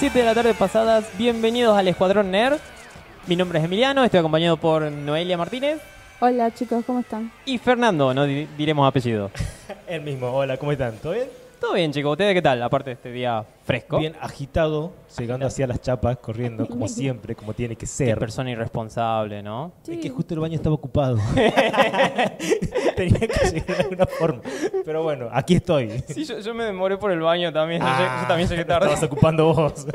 7 de la tarde pasadas. Bienvenidos al Escuadrón Nerd. Mi nombre es Emiliano, estoy acompañado por Noelia Martínez Hola chicos, ¿cómo están? y Fernando, no di- diremos apellido. El mismo, hola, ¿cómo están? ¿Todo bien? Todo bien, chicos. ¿Ustedes qué tal? Aparte de este día fresco. Bien agitado, llegando hacia las chapas, corriendo, como siempre, como tiene que Qué ser. persona irresponsable, ¿no? Es que justo el baño estaba ocupado. Tenía que llegar de alguna forma. Pero bueno, aquí estoy. Sí, yo, yo me demoré por el baño también. Yo, Ah, llegué- yo también llegué tarde. Estabas ocupando vos.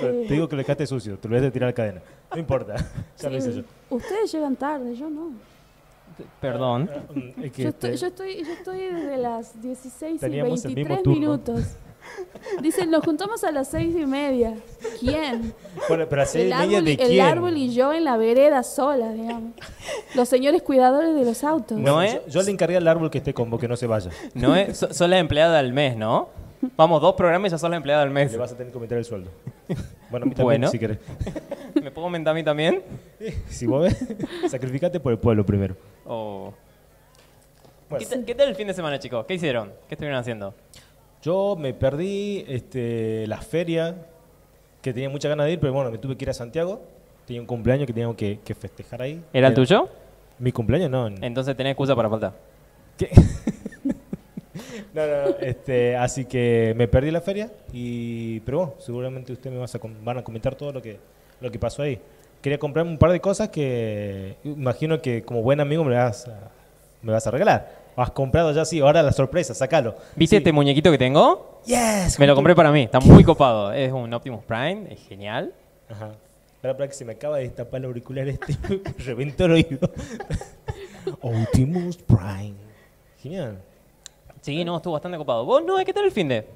Pero Te digo que lo dejaste sucio, te lo voy a tirar la cadena. No importa, ya lo hice yo. Ustedes llegan tarde, yo no. Perdón. Que Yo estoy, te- yo estoy, yo estoy desde las 16 y Teníamos el mismo 23 turno. minutos. Dicen, nos juntamos a las 6 y media. ¿Quién? Bueno, pero hace El media árbol, de y- quién. el árbol y yo en la vereda sola, digamos. Los señores cuidadores de los autos. No es- yo, yo le encargué al árbol que esté con vos, que no se vaya. No es, so- sos la empleada del mes, ¿no? Vamos, dos programas y ya sos la empleada del mes. Le vas a tener que aumentar el sueldo. Bueno, a mí también, Bueno. si querés. ¿Me puedo aumentar a mí también? Si vos ves, sacrificate por el pueblo primero. O- Bueno. ¿Qué, tal, qué tal el fin de semana, chicos? ¿Qué hicieron? ¿Qué estuvieron haciendo? Yo me perdí este, la feria, que tenía muchas ganas de ir, pero bueno, me tuve que ir a Santiago. Tenía un cumpleaños que teníamos que, que festejar ahí. ¿Era el tuyo? Mi cumpleaños no. Entonces tenés excusa para faltar. no, no, este, así que me perdí la feria, y, pero bueno, seguramente ustedes me vas a van a comentar todo lo que, lo que pasó ahí. Quería comprarme un par de cosas que imagino que como buen amigo me vas a, me vas a regalar. Has comprado ya, sí, ahora la sorpresa, sacalo. ¿Viste Sí. este muñequito que tengo? Yes, Me lo compré para mí, está muy copado. Es un Optimus Prime, es genial. Ajá. Espera, para que se me acaba de destapar el auricular este. reventó el oído. Optimus Prime. Genial. Sí, no, estuvo bastante copado. ¿Vos no? ¿Qué tal el fin de?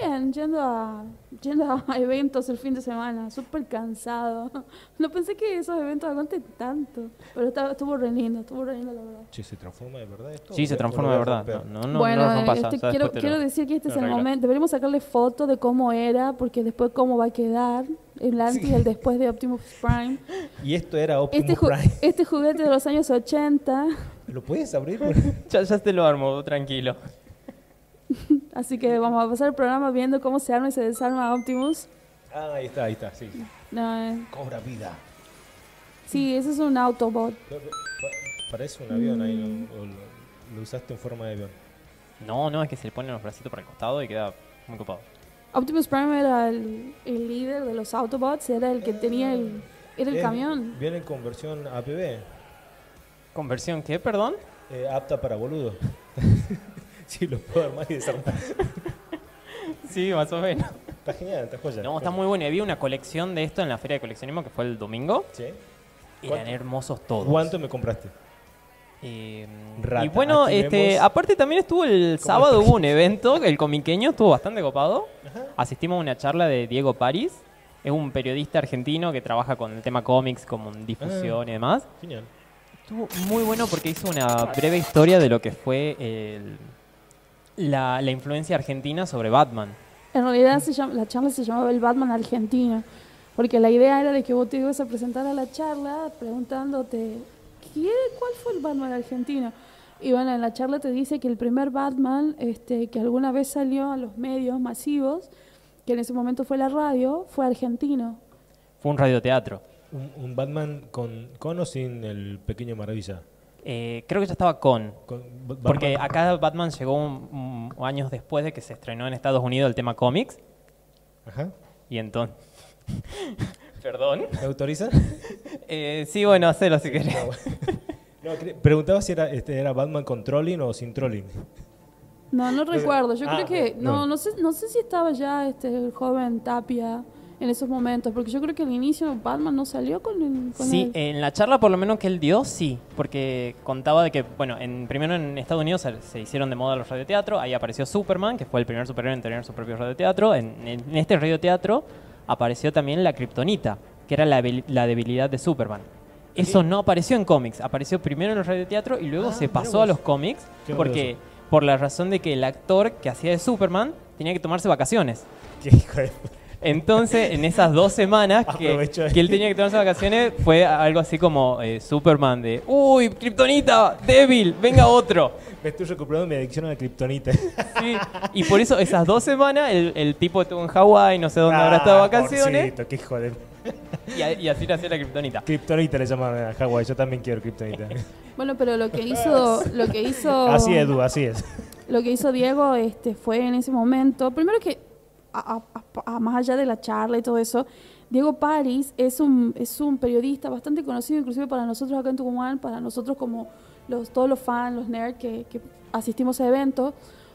Bien, yendo a, yendo a eventos el fin de semana, súper cansado. No pensé que esos eventos aguanten tanto, pero estaba- estuvo re lindo, estuvo re lindo la verdad. Che, ¿se transforma de verdad esto? Sí, se ¿O transforma de verdad. No, no, no, bueno, no lo rompas, este, quiero, quiero lo- decir que este te es el arreglo. momento. Deberíamos sacarle foto de cómo era, porque después cómo va a quedar el antes y el después de Optimus Prime. Y esto era Optimus Este, Prime. este juguete de los años 80, ¿Lo puedes abrir? Ya, ya te lo armo, tranquilo. así que vamos a pasar el programa viendo cómo se arma y se desarma Optimus. ah, ahí está, ahí está, sí. No, eh, Cobra vida. sí, ese es un Autobot. No, no, pa- Parece un avión ahí, lo usaste en forma de avión. No, no, es que se le ponen los bracitos para el costado y queda muy copado. Optimus Prime era el, el líder de los Autobots, era el que tenía el, era el Eh, camión. Viene con versión APB, ¿Conversión qué, perdón? eh, apta para boludo. sí, lo puedo armar y desarmar. Sí, más o menos. Está genial, está joya. No, está muy bueno. Y había una colección de esto en la feria de coleccionismo que fue el domingo. Sí. Eran ¿Cuánto? hermosos todos. ¿Cuánto me compraste? Eh, Rata, y bueno, este, vemos aparte también estuvo el sábado, hubo un evento, el comiqueño estuvo bastante copado. Ajá. Asistimos a una charla de Diego París. Es un periodista argentino que trabaja con el tema cómics, como en difusión y demás. Genial. Estuvo muy bueno porque hizo una breve historia de lo que fue el- la, la influencia argentina sobre Batman. En realidad se llama- la charla se llamaba el Batman Argentina, porque la idea era de que vos te ibas a presentar a la charla preguntándote, ¿qué, ¿cuál fue el Batman argentino? Y bueno, en la charla te dice que el primer Batman este, que alguna vez salió a los medios masivos, que en ese momento fue la radio, fue argentino. Fue un radioteatro. Un, un Batman con, con o sin el pequeño maravilla. Eh, creo que ya estaba con. Porque Batman- acá Batman llegó un- un- años después de que se estrenó en Estados Unidos el tema cómics. Ajá. Y entonces. Perdón. ¿Me autoriza? Eh, sí, bueno, hacelo si querés. No, preguntaba si era, este, era Batman con trolling o sin trolling. No, no recuerdo. Yo ah, creo que no. no, no sé, no sé si estaba ya este el joven Tapia en esos momentos, porque yo creo que al inicio Batman no salió con el. Con Sí, el- en la charla por lo menos que él dio, sí. Porque contaba de que, bueno, en, primero en Estados Unidos se, se hicieron de moda los radioteatros. Ahí apareció Superman, que fue el primer superhéroe en tener su propio radioteatro. En, en este radioteatro apareció también la Kryptonita, que era la, debilidad de Superman. Eso no apareció en cómics, apareció primero en el radioteatro y luego Ah, se pasó a los cómics porque por la razón de que el actor que hacía de Superman tenía que tomarse vacaciones. Qué hijo de... Entonces, en esas dos semanas que, él tenía que tomarse vacaciones, fue algo así como eh, Superman de, uy, Kryptonita, débil, venga otro. Me estoy recuperando mi adicción a la kriptonita. Sí, Y por eso esas dos semanas el, el tipo estuvo en Hawái, no sé dónde habrá estado de vacaciones, Pobrecito, qué hijo de... y, a- y así nació la Kryptonita. Kriptonita le llaman a Hawái, yo también quiero kriptonita. Bueno, pero lo que hizo, lo que hizo, Así es, Edu, así es. lo que hizo Diego, este, fue en ese momento, primero que, a- a- más allá de la charla y todo eso, Diego Paris es un, es un periodista bastante conocido, inclusive para nosotros acá en Tucumán, para nosotros como los, todos los fans, los nerds que, que asistimos a eventos,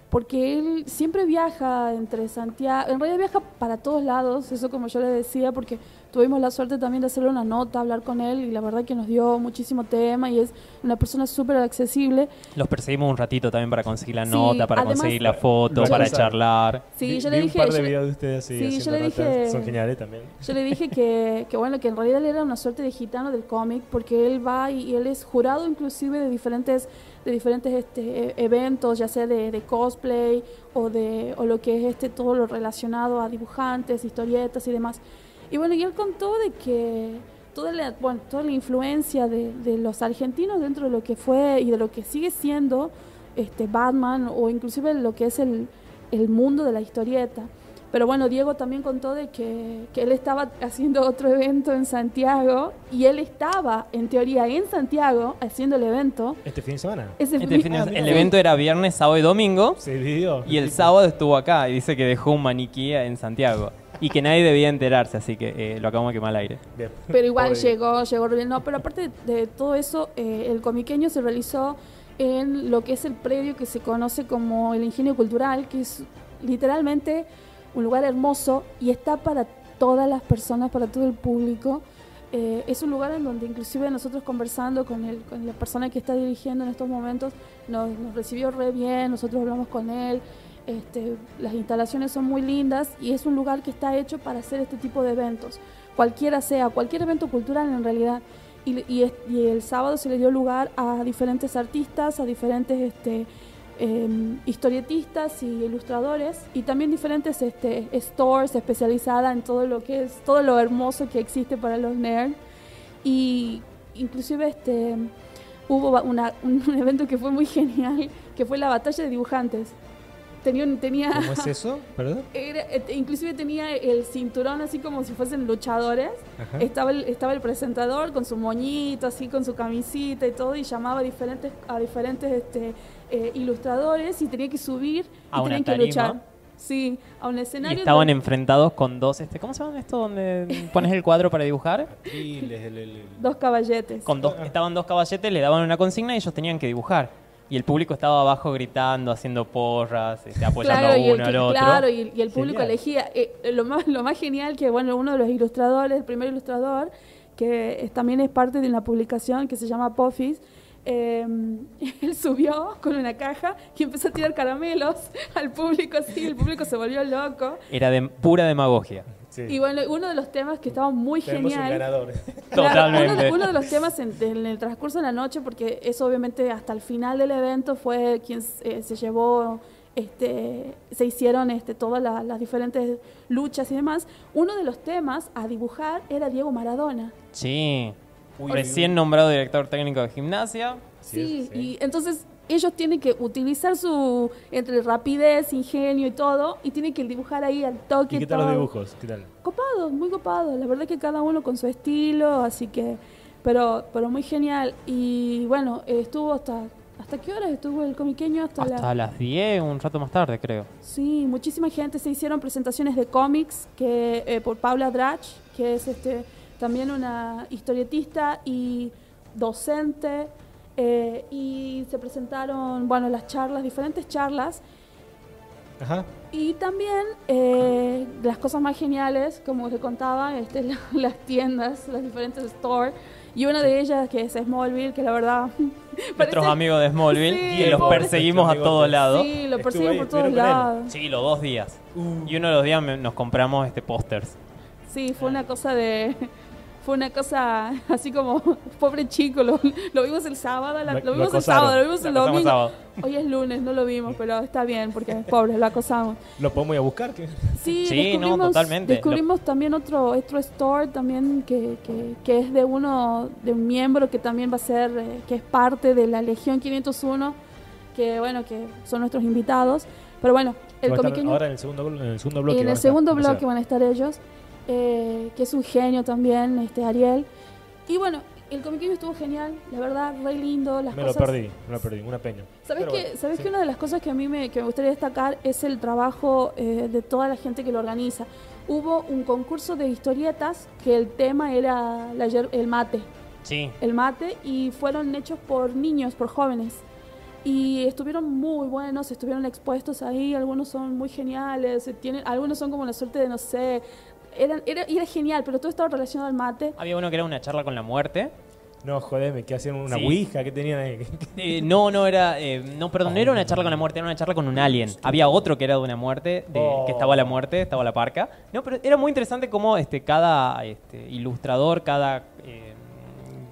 porque él siempre viaja entre Santiago, en realidad viaja para todos lados, eso como yo le decía, porque tuvimos la suerte también de hacerle una nota, hablar con él, y la verdad que nos dio muchísimo tema, y es una persona súper accesible. Los perseguimos un ratito también para conseguir la Sí, nota, para además- conseguir la foto, para charlar. Sí, Vi- yo vi le dije... un par de videos de ustedes así Sí, yo le notas. dije- Son geniales también. Yo le dije que, que bueno, que en realidad él era una suerte de gitano del cómic, porque él va y, y él es jurado inclusive de diferentes, de diferentes este, e- eventos, ya sea de, de cosplay o de o lo que es este todo lo relacionado a dibujantes, historietas y demás. Y bueno, y él contó de que toda la, bueno, toda la influencia de, de los argentinos dentro de lo que fue y de lo que sigue siendo este Batman o inclusive lo que es el, el mundo de la historieta. Pero bueno, Diego también contó de que, que él estaba haciendo otro evento en Santiago y él estaba, en teoría, en Santiago haciendo el evento. Este fin de semana. Ese Este fin de- Ah, el evento era viernes, sábado y domingo. Se dividió. Y el sábado estuvo acá y dice que dejó un maniquí en Santiago. Y que nadie debía enterarse, así que eh, lo acabamos de quemar al aire. Bien. Pero igual Pobre. llegó, llegó. No, pero aparte de, de todo eso, eh, el comiqueño se realizó en lo que es el predio que se conoce como el Ingenio Cultural, que es literalmente un lugar hermoso y está para todas las personas, para todo el público. Eh, es un lugar en donde inclusive nosotros conversando con, el, con la persona que está dirigiendo en estos momentos, nos, recibió re bien, nosotros hablamos con él, este, las instalaciones son muy lindas y es un lugar que está hecho para hacer este tipo de eventos, cualquiera sea, cualquier evento cultural en realidad. Y, y el sábado se le dio lugar a diferentes artistas, a diferentes este, em, historietistas y ilustradores y también diferentes este, stores especializadas en todo lo que es todo lo hermoso que existe para los nerds y inclusive este hubo una- un, evento que fue muy genial que fue la batalla de dibujantes tenía tenía ¿Cómo es eso? ¿Perdón? era- eh, inclusive tenía el cinturón así como si fuesen luchadores Ajá. estaba el, estaba el presentador con su moñito, así con su camisita y todo, y llamaba a diferentes, a diferentes este, eh, ilustradores y tenía que subir A y una tenían que tarima. luchar. Sí, a un Y escenario. estaban donde- enfrentados con dos, este, ¿cómo se llama esto? Donde pones el cuadro para dibujar. Y el- el- el- Dos caballetes. Con dos, estaban dos caballetes, le daban una consigna y ellos tenían que dibujar. Y el público estaba abajo gritando, haciendo porras, este, apoyando Claro, a y el, uno al otro. claro, y, el- y el público Genial. elegía. Eh, lo, más, lo más genial que, bueno, uno de los ilustradores, el primer ilustrador, que es- también es parte de una publicación que se llama Puffis, eh, él subió con una caja y empezó a tirar caramelos al público así, el público se volvió loco. Era de pura demagogia. sí. Y bueno, uno de los temas que estaba muy Tenemos un genial. ganador. Claro, Totalmente. uno, de, uno de los temas en, en el transcurso de la noche, porque eso obviamente hasta el final del evento fue quien eh, se llevó, este, se hicieron este, todas la- las diferentes luchas y demás. Uno de los temas a dibujar era Diego Maradona. Sí. Uy, Recién nombrado director técnico de gimnasia. Sí, y entonces ellos tienen que utilizar su entre rapidez, ingenio y todo, y tienen que dibujar ahí al toque. ¿Y qué tal los todo. dibujos? ¿Qué tal? Copados, muy copados. La verdad que cada uno con su estilo, así que, pero, pero muy genial. Y bueno, estuvo hasta, ¿hasta qué horas estuvo el comiqueño? Hasta, la- Hasta las 10, un rato más tarde, creo. Sí, muchísima gente. Se hicieron presentaciones de cómics que eh, por Paula Drach, que es este también una historietista y docente. eh, y se presentaron, bueno, las charlas, diferentes charlas. Ajá. Y también eh, las cosas más geniales, como te contaba, este, la- las tiendas, las diferentes stores. Y una de ellas que es Smallville, que la verdad... Nuestros parece- amigos de Smallville, Sí, que los perseguimos a todos lados. Sí, lo Estuvo persiguen ahí, por todos lados. Sí, los dos días. Uh. Y uno de los días me- nos compramos este pósters. Sí, fue una cosa de, fue una cosa así como, pobre chico, lo, lo vimos el sábado, la- Lo- lo lo vimos el sábado, lo vimos Lo el domingo. sábado. Hoy es lunes, no lo vimos, pero está bien, porque pobre, lo acosamos. Lo podemos ir a buscar. que- Sí, Sí, no, descubrimos, totalmente. descubrimos también otro, otro store también que, que, que es de uno, de un miembro que también va a ser, eh, que es parte de la Legión 501, que bueno, que son nuestros invitados. Pero bueno, el estar comiqueño... Ahora en el segundo, en el segundo Y bloque. en van a el estar, segundo sea, bloque van a estar ellos, eh, que es un genio también, este Ariel. Y bueno, el comiqueño estuvo genial, la verdad, re lindo. Las Me lo cosas, perdí, me lo perdí, una peña. ¿Sabes, que, bueno, ¿sabes sí. que una de las cosas que a mí me, que me gustaría destacar es el trabajo eh, de toda la gente que lo organiza? Hubo un concurso de historietas que el tema era la yer- el mate Sí. el mate y fueron hechos por niños, por jóvenes. Y estuvieron muy buenos, estuvieron expuestos ahí, algunos son muy geniales, eh, tienen, algunos son como la suerte de, no sé, eran, era, y era genial, pero todo estaba relacionado al mate. Había uno que era una charla con la muerte. No, jodeme, que hacían una Sí. ouija, que tenían ahí? Eh, no, no era. eh, no, perdón, no era una charla con la muerte, era una charla con un alien. Había otro que era de una muerte, de, Oh. que estaba la muerte, estaba la parca. No, pero era muy interesante cómo este, cada este, ilustrador, cada eh,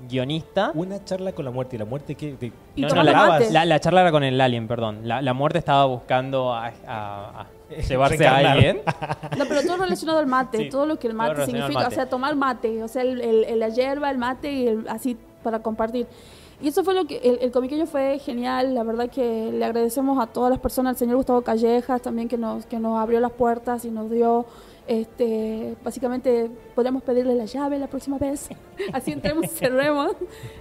guionista. Una charla con la muerte. ¿Y la muerte qué? Y No, no, la, mate. la- la charla era con el alien, perdón. La, la muerte estaba buscando a, a- a llevarse a alguien. No, pero todo relacionado al mate, Sí, todo lo que el mate significa, mate. o sea, tomar mate, o sea, el, el- el- la hierba, el mate y así para compartir. Y eso fue lo que el, el comiqueño fue genial, la verdad que le agradecemos a todas las personas, al señor Gustavo Callejas también que nos que nos abrió las puertas y nos dio este básicamente podríamos pedirle la llave la próxima vez, así entremos y cerremos.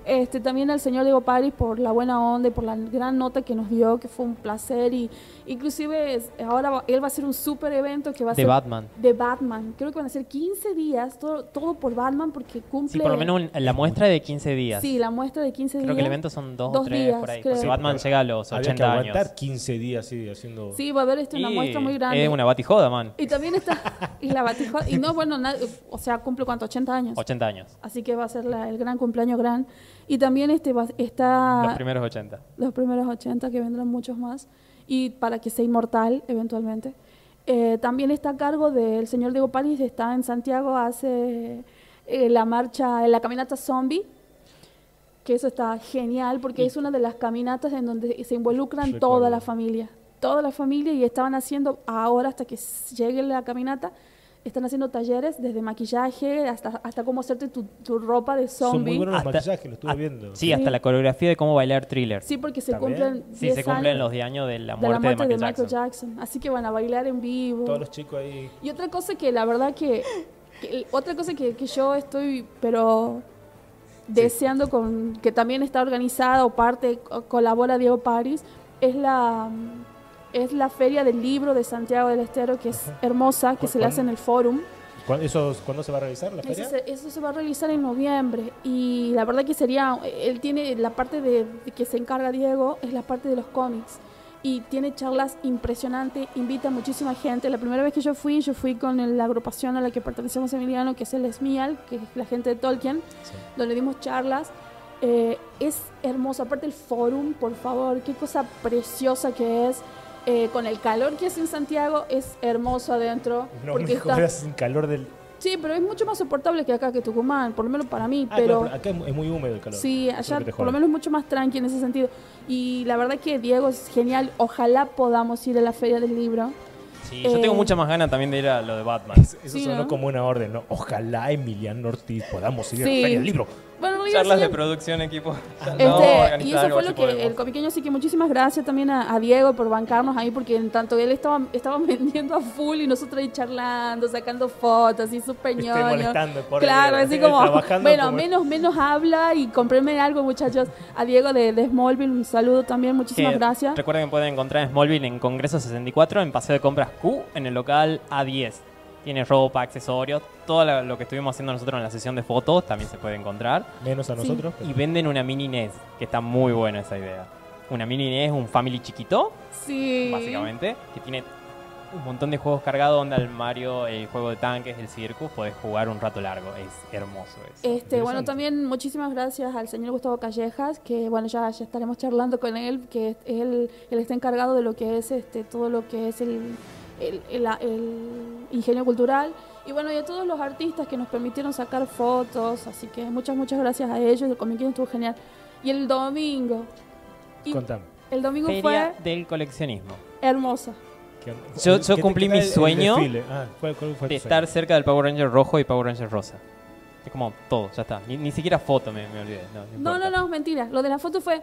Este también al señor Diego Paris por la buena onda y por la gran nota que nos dio, que fue un placer y inclusive es- ahora él va a hacer un super evento que va a De ser Batman. de Batman. Creo que van a ser 15 días, todo, todo por Batman porque cumple... Sí, por lo menos un- la muestra de 15 días. Sí, la muestra de 15 Creo días. que el evento son dos, Dos o tres días, por ahí. creo. Porque Sí, Batman llega a los Había que 80 aguantar años. 15 días así haciendo. Sí, va a haber este, una Y muestra muy grande. Es una batijoda, man. Y también está... y la batijoda... Y no, bueno, na- o sea, cumple cuánto, 80 años. 80 años. Así que va a ser la- el gran cumpleaños gran. Y también este va- está... Los primeros 80. los primeros 80, que vendrán muchos más, y para que sea inmortal eventualmente. Eh, también está a cargo del señor Diego París, está en Santiago, hace eh, la marcha, la caminata zombie, que eso está genial porque es una de las caminatas en donde se involucran Recuerdo. toda la familia, toda la familia y estaban haciendo ahora hasta que llegue la caminata. Están haciendo talleres desde maquillaje hasta, hasta cómo hacerte tu, tu ropa de Son muy zombie. buenos los Hasta- maquillajes, lo estuve viendo. Sí, Sí. hasta la coreografía de cómo bailar thriller. Sí, porque se ¿También? cumplen Sí, 10 se cumplen años los 10 años de la de muerte, la muerte de de Michael, Jackson. Jackson. Así que van a bailar en vivo. Todos los chicos ahí. Y otra cosa que la verdad que, que- otra cosa que, que yo estoy, pero deseando con que también está organizada o parte co- colabora Diego Paris es la es la feria del libro de Santiago del Estero que es Ajá. hermosa que ¿Cu- se le hace en el Forum ¿Cuándo, eso, ¿Cuándo se va a realizar la eso feria? se, eso se va a realizar en noviembre y la verdad que sería, él tiene la parte de, de que se encarga Diego, es la parte de los cómics y tiene charlas impresionantes, invita a muchísima gente. La primera vez que yo fui, yo fui con la agrupación a la que pertenecemos Emiliano, que es el Esmial, que es la gente de Tolkien, Sí. donde dimos charlas. Eh, es hermoso, aparte el forum, por favor, qué cosa preciosa que es. Eh, con el calor que hace en Santiago, es hermoso adentro. No porque me está- jodas sin calor del. Sí, pero es mucho más soportable que acá, que Tucumán, por lo menos para mí. Ah, pero claro, acá es mu- es muy húmedo el calor. sí, es allá por lo menos mucho más tranqui en ese sentido. Y la verdad que Diego es genial. Ojalá podamos ir a la Feria del Libro. Sí, yo tengo Eh, mucha más ganas también de ir a lo de Batman. Eso Sí, sonó ¿no? como una orden, ¿no? Ojalá Emiliano Ortiz podamos ir a la Sí. feria del libro. Bueno, Charlas de producción, equipo. Este, No, y eso fue lo que podemos. el comiqueño, así que muchísimas gracias también a, a Diego por bancarnos ahí, porque en tanto él estaba, estaba vendiendo a full y nosotros ahí charlando, sacando fotos, así súper ñoño. Claro, así como, bueno, como- menos, menos habla y compréme algo, muchachos. A Diego de, de Smallville, un saludo también, muchísimas Que gracias. Recuerden que pueden encontrar en Smallville en Congreso 64, en Paseo de Compras Q, en el local A10. Tiene ropa, accesorios, todo lo que estuvimos haciendo nosotros en la sesión de fotos también se puede encontrar. Menos a Sí. nosotros. Y venden una mini NES, que está muy buena esa idea. Una mini NES, un family chiquito, Sí. básicamente, que tiene un montón de juegos cargados, onda el Mario, el juego de tanques, el Circus, podés jugar un rato largo, es hermoso eso. Este, bueno, también muchísimas gracias al señor Gustavo Callejas, que bueno, ya, ya estaremos charlando con él, que él, él está encargado de lo que es este, todo lo que es el, el, el- el ingenio cultural. Y bueno, y a todos los artistas que nos permitieron sacar fotos, así que muchas, muchas gracias a ellos, el Comic Con estuvo genial. Y el domingo, y Contame. el domingo Feria fue del coleccionismo. hermosa. ¿Qué- Yo- yo cumplí mi sueño? Ah, ¿cuál- cuál fue De sueño? estar cerca del Power Ranger rojo y Power Ranger rosa. Es como todo, ya está. Ni, ni siquiera foto me, me olvidé. No, No, no, no, mentira. Lo de la foto fue,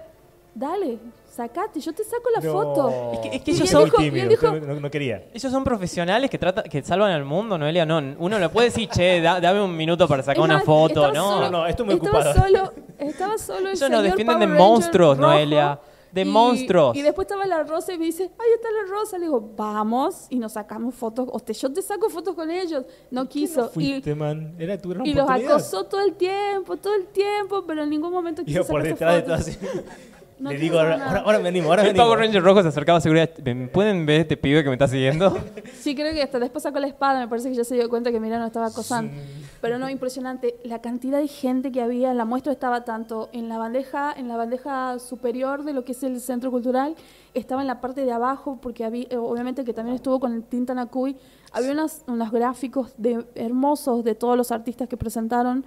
dale, sacate, yo te saco la No. foto. Es que- es que Y ellos son- dijo- y tímido, no, no quería. Ellos son profesionales que trata, que salvan al mundo, Noelia. No, uno le puede decir, che, da- dame un minuto para sacar Es una más, foto. No, solo- No, no, estoy muy estaba ocupado. Solo, estaba solo el ellos nos defienden de Power monstruos, rojo, Noelia. De y- monstruos. Y después estaba la rosa y me dice, ahí está la rosa. Le digo, vamos. Y nos sacamos fotos. O te, yo te saco fotos con ellos. No quiso. No fuiste, man. Era tu gran y, y los acosó todo el tiempo, todo el tiempo, pero en ningún momento quiso Iba por detrás de todo así. No Le digo, ahora, ahora, ahora venimos, ahora El venimos. Power Ranger rojo se acercaba a seguridad. "¿Me ¿Pueden ver este pibe que me está siguiendo? Sí, creo que hasta después sacó la espada. Me parece que ya se dio cuenta que Mirano estaba acosando. Pero no, impresionante. La cantidad de gente que había. La muestra estaba tanto en la bandeja, en la bandeja superior de lo que es el centro cultural. Estaba en la parte de abajo, porque había, eh, obviamente que también estuvo con el Tinta Nakui. Había unas, unos gráficos de, hermosos de todos los artistas que presentaron.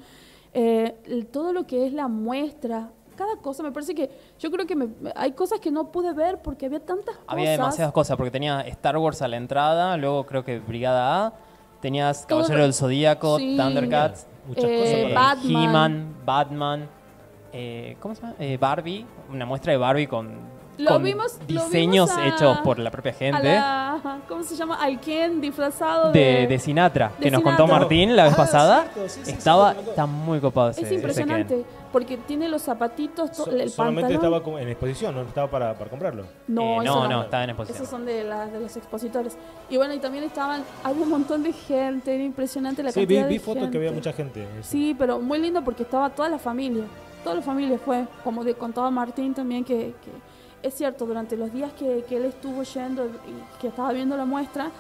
Eh, todo lo que es la muestra. Cada cosa, me parece que yo creo que me- hay cosas que no pude ver porque había tantas cosas. Había demasiadas cosas, porque tenía Star Wars a la entrada, luego creo que Brigada A, tenías Caballero del Zodíaco, Sí. Thundercats, Muchas Eh, cosas. para- Batman. He-Man, Batman, eh, ¿cómo se llama? Eh, Barbie, una muestra de Barbie con, Lo con vimos- lo diseños vimos a- hechos por la propia a gente la- ¿Cómo se llama? Al Ken disfrazado de... de, de Sinatra, de que nos Sinatra. contó Martín la vez Ah, pasada. cierto, sí, Estaba, sí, está muy copado ese Es ese impresionante, Ken. porque tiene los zapatitos, to- So- el solamente pantalón. estaba en exposición, no estaba para, para comprarlo. No, Eh, eso no, no, estaba en exposición. Esos son de, la- de los expositores. Y bueno, y también estaban, había un montón de gente, era impresionante la Sí, vi, cantidad de vi fotos gente. que había mucha gente. eso. Sí, pero muy lindo porque estaba toda la familia. Toda la familia fue, como de, contaba Martín también, que, que es cierto, durante los días que, él estuvo yendo y que estaba viendo la muestra,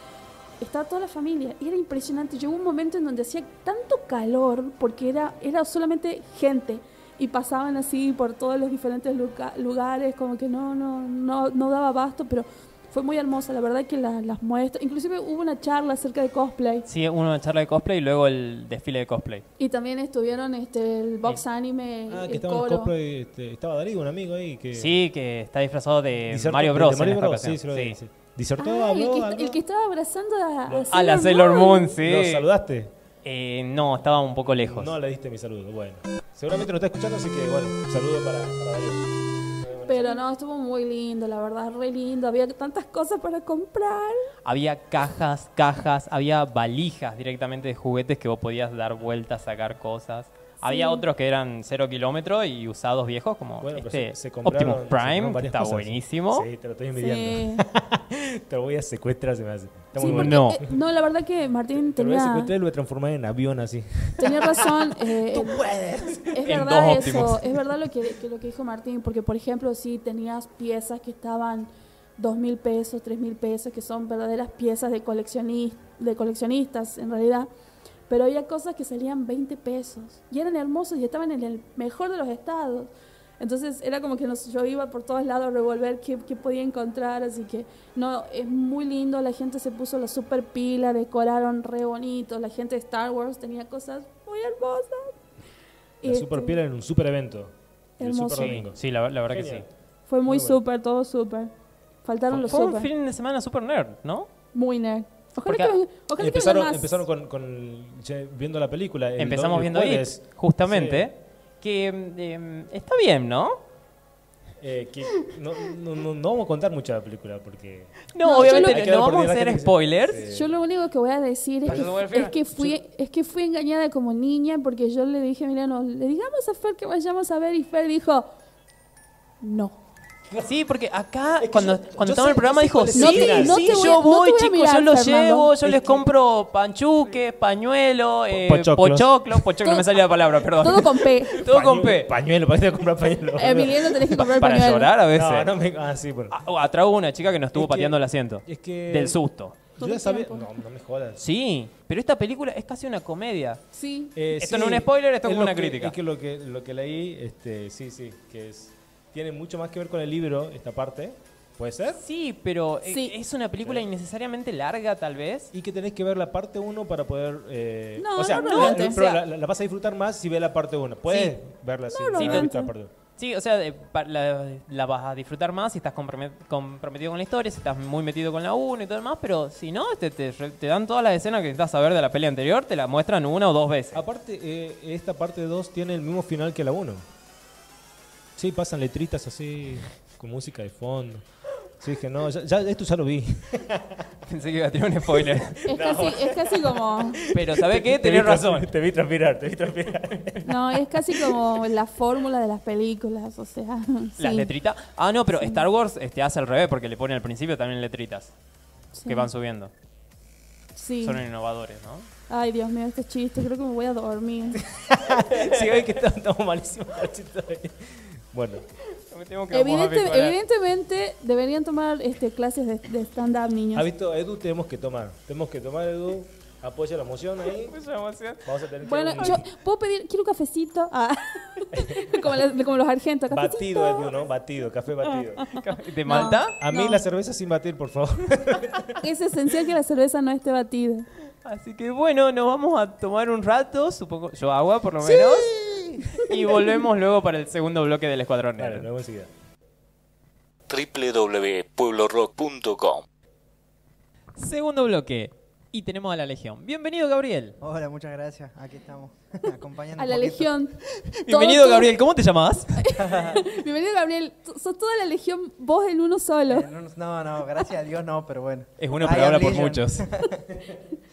estaba toda la familia. Y era impresionante. Llegó un momento en donde hacía tanto calor porque era, era solamente gente. Y pasaban así por todos los diferentes lugares, como que no, no, no, no daba abasto, pero fue muy hermosa. La verdad que la- las muestras, inclusive hubo una charla acerca de cosplay. Sí, una charla de cosplay y luego el desfile de cosplay. Y también estuvieron este, el box anime, Ah, que el estaba en el coro. cosplay, este, estaba Darío, un amigo ahí que... Sí, que está disfrazado de disertó- Mario de Bros. Mario en esta Bros, sí, se lo Sí. dice. Disertó, Ah, el, habló, que, habló. el que estaba abrazando a, a A la Sailor Moon, sí. ¿Lo saludaste? Eh, no, estaba un poco lejos. No le diste mi saludo, bueno. Seguramente no está escuchando, así que bueno, un saludo para, para Darío. Pero no, estuvo muy lindo, la verdad, re lindo. Había tantas cosas para comprar. Había cajas, cajas, había valijas directamente de juguetes que vos podías dar vueltas, sacar cosas. Había otros que eran cero kilómetros y usados viejos, como Bueno, pero este se, Optimus Prime, que está cosas. buenísimo. Sí, te lo estoy Sí, envidiando. Te lo voy a secuestrar, se me hace. Está Sí, muy porque, bueno. No. eh, no, la verdad que Martín Te lo voy a tenía, secuestrar y lo voy a transformar en avión así. tenía razón. eh, Tú el- puedes. Es En verdad dos eso, Optimus. es verdad lo que, que lo que dijo Martín, porque por ejemplo, si tenías piezas que estaban dos mil pesos, tres mil pesos, que son verdaderas piezas de, coleccionis- de coleccionistas en realidad, pero había cosas que salían 20 pesos y eran hermosos y estaban en el mejor de los estados. Entonces era como que nos- yo iba por todos lados a revolver qué, qué podía encontrar, así que no, es muy lindo, la gente se puso la super pila, decoraron re bonito, la gente de Star Wars tenía cosas muy hermosas. La Este, super pila en un super evento. El super Sí, domingo. sí, la, la verdad que sí. Fue muy Muy bueno. súper, todo súper. Faltaron los Fue un súper. fin de semana super nerd, ¿no? Muy nerd. Ojalá Porque que, venga- ojalá que Empezaron, más. empezaron con, viendo la película. el Empezamos viendo It, justamente, que eh, está bien, ¿no? eh, que no, no, no, no vamos a contar mucho de la película porque... No, No, obviamente lo- Hay que no vamos a hacer se- spoilers. Sí. Yo lo único que voy a decir es que, es que fui es que fui engañada como niña porque yo le dije, mira, no, le digamos a Fer que vayamos a ver y Fer dijo, no. Sí, porque acá, Es que cuando, yo- cuando yo estaba en el programa, dijo: Sí, el No te- final. no sí, te voy a- yo no voy, a chicos, mirar, yo los Fernando. llevo, yo Es les que- compro panchuques, pañuelos, eh, Pochoclos. pochoclos, pochoclos, no me salía la palabra, perdón. Todo con P. Todo con P. Pañuelo, para que te comprar pañuelo. Emiliano tenés que comprar Para pañuelo. llorar a veces. No, no me... Ah, sí, bueno. Ah, oh, hubo una chica que nos estuvo Es que- pateando el asiento. Es que... Del susto. Yo ya sabía... No, no me jodas. Sí, pero esta película es casi una comedia. Sí. Eh, Esto no es un spoiler, esto es una crítica. Es que lo que, lo que leí, este, sí, sí, que es, tiene mucho más que ver con el libro, esta parte, ¿Puede ser? Sí, pero eh, Sí. es una película innecesariamente larga, tal vez. Y que tenés que ver la parte 1 para poder... eh, No, o sea, no realmente. pero la, la vas a disfrutar más si ves la parte 1. Puedes Sí. verla si No, no, no has realmente. visto la parte 1. Sí, o sea, de- pa- la, la vas a disfrutar más si estás compromet- comprometido con la historia, si estás muy metido con la 1 y todo lo demás, pero si no, te, te, te dan todas las escenas que necesitas saber de la pelea anterior, te la muestran una o dos veces. Aparte, eh, esta parte 2 tiene el mismo final que la 1. Sí, pasan letritas así, con música de fondo. Sí, dije, no, ya, ya- esto ya lo vi. Pensé que iba a tener un spoiler. Es, casi, es casi como. Pero, ¿sabes qué? Te vi Tenés trans- razón. Te vi transpirar, te vi transpirar. No, es casi como la fórmula de las películas, o sea. Las sí, letritas. Ah, no, pero Star Wars este, hace al revés porque le pone al principio también letritas sí. que van subiendo. Sí. Son innovadores, ¿no? Ay, Dios mío, este chiste, creo que me voy a dormir. sí, ven que estamos malísimos. cachito. Bueno, Evidente- evidentemente deberían tomar este, clases de, de stand-up, niños. ha visto Edu, tenemos que tomar. Tenemos que tomar, Edu. Apoya la emoción ahí. Vamos a tener que Bueno, un yo puedo pedir, quiero un cafecito. Ah. como, la- como los argentos, cafecito. batido, Edu, ¿no? Batido, café batido. ¿De Malta? A mí No. la cerveza sin batir, por favor. Es esencial que la cerveza no esté batida. Así que bueno, nos vamos a tomar un rato, supongo, yo agua por lo menos. Y volvemos luego para el segundo bloque del Escuadrón Dale, Negro. nos vemos enseguida. www.pueblorock.com Segundo bloque. Y tenemos a la Legión. Bienvenido, Gabriel. Hola, muchas gracias. Aquí estamos, acompañando A la legión. Bienvenido, Todo Gabriel. ¿Cómo te llamabas? Bienvenido, Gabriel. Sos toda la legión, vos en uno solo. No, no, no, gracias a Dios no, pero bueno. Es uno, I pero am habla por Legion. muchos.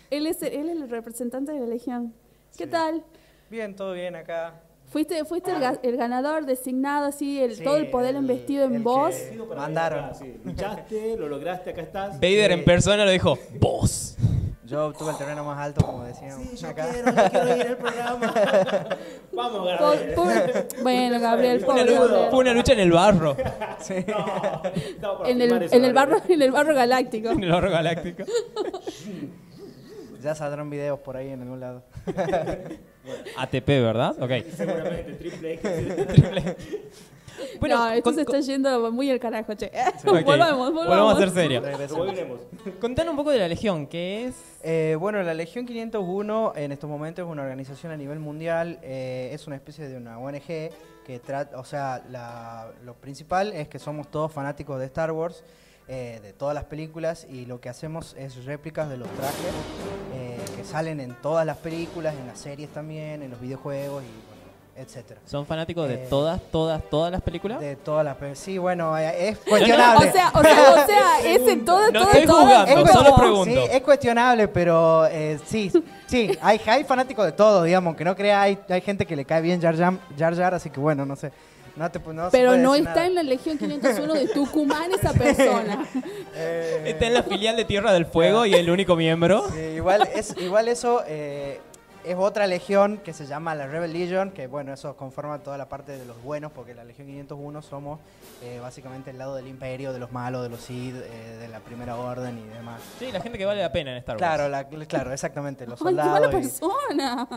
Él es, él es el representante de la legión. ¿Qué tal? Bien, todo bien acá. Fuiste, fuiste el, ga- el ganador designado, así, el, Sí, todo el poder el- investido en vos. Mandaron. Luchaste, lo lograste, acá estás. Vader en persona lo dijo, vos. Yo obtuve el terreno más alto, como decíamos. acá. yo quiero ir al programa. Vamos, Gabriel. bueno, Gabriel, Fue una, fue una lucha en el barro, Estaba para En filmar el, eso, en el barro, en el barro galáctico. en el barro galáctico. Ya saldrán videos por ahí en algún lado. ATP, ¿verdad? Ok. Seguramente, triple X. Bueno, no, esto con- se está yendo muy al carajo, che. Ok, volvamos, volvamos. Volvamos a ser serios. Contanos un poco de la Legión, que es... Eh, bueno, la Legión 501 en estos momentos es una organización a nivel mundial, eh, es una especie de una ONG que trata, o sea, la- lo principal es que somos todos fanáticos de Star Wars, eh, de todas las películas y lo que hacemos es réplicas de los trajes eh, que salen en todas las películas, en las series también, en los videojuegos y bueno, etcétera. ¿Son fanáticos de Eh, todas, todas, todas las películas? De todas las películas. Sí, bueno, eh, es O cuestionable. sea, o sea, o sea, es en todo, No todo, estoy todo. juzgando, es solo pregunto. Sí, es cuestionable, pero eh, sí, sí, hay, hay fanáticos de todo, digamos, que no crea, hay, hay gente que le cae bien Jar Jar, Jar, Jar, así que bueno, no sé. No te, pu- no se Pero no está nada. en la Legión 501 de Tucumán esa persona. Eh, Está en la filial de Tierra del Fuego y el único miembro. sí, igual, es, igual eso eh, es otra legión que se llama la Rebel Legion, que bueno, eso conforma toda la parte de los buenos, porque la Legión 501 somos eh, básicamente el lado del imperio, de los malos, de los Sith, eh, de la primera orden y demás. Sí, la gente que vale la pena en Star Wars. Claro, la- claro, exactamente, los Ay, qué mala soldados. y- persona.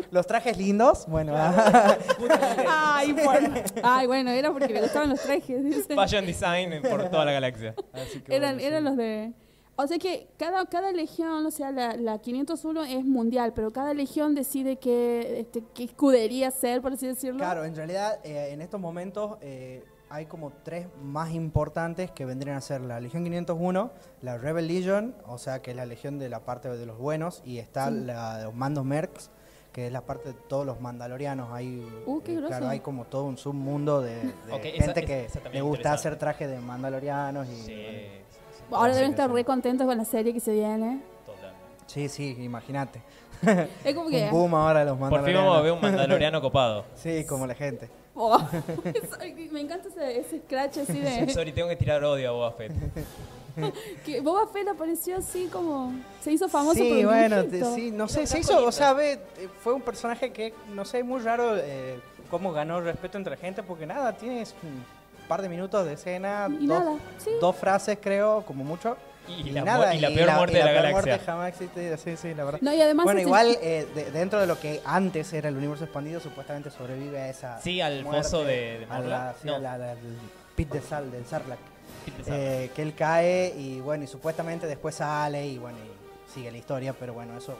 los trajes lindos, bueno, ah, Ay, por- Ay, bueno, era porque le gustaban los trajes. dice. Fashion design por toda la galaxia. así que Eran, bueno, sí. eran los de... O sea que cada, cada legión, o sea, la, la 501 es mundial, pero cada legión decide qué, este, qué escudería ser, por así decirlo. Claro, en realidad eh, en estos momentos eh, hay como tres más importantes que vendrían a ser la Legión 501, la Rebel Legion, o sea que es la legión de la parte de los buenos, y está Sí. la de los mandos Mercs, que es la parte de todos los mandalorianos. Hay, Uh, qué eh, claro, hay como todo un submundo de, gente esa- que esa le gusta hacer trajes de mandalorianos. Y, Sí, bueno, Ahora deben estar sí. re contentos con la serie que se viene. total. sí, sí, imagínate. Es como que... Un boom ahora de los Por fin mandalorianos. vamos a ver un mandaloriano copado. Sí, como la gente. Oh, me encanta ese, ese scratch así de... Sorry, tengo que tirar odio a Boba Fett. que Boba Fett apareció así como... Se hizo famoso por Sí, un bueno, dibujito. te- sí, no sé, se hizo, o sea, ve, eh, fue un personaje que, no sé, muy raro eh, cómo ganó respeto entre la gente, porque nada, tienes par de minutos de escena, Y dos, nada, sí. dos frases creo, como mucho, Y, y, la, nada. y la y peor muerte y de la, peor galaxia. muerte jamás existido, sí, sí, la verdad. No, y además... bueno, igual, eh, de- dentro de lo que antes era el universo expandido, supuestamente sobrevive a esa Sí, al muerte, foso de- de a sí, No. a la- al pit de sal, del Sarlacc. Peter Safran. eh, que él cae y bueno, y supuestamente después sale y bueno, y sigue la historia, pero bueno, eso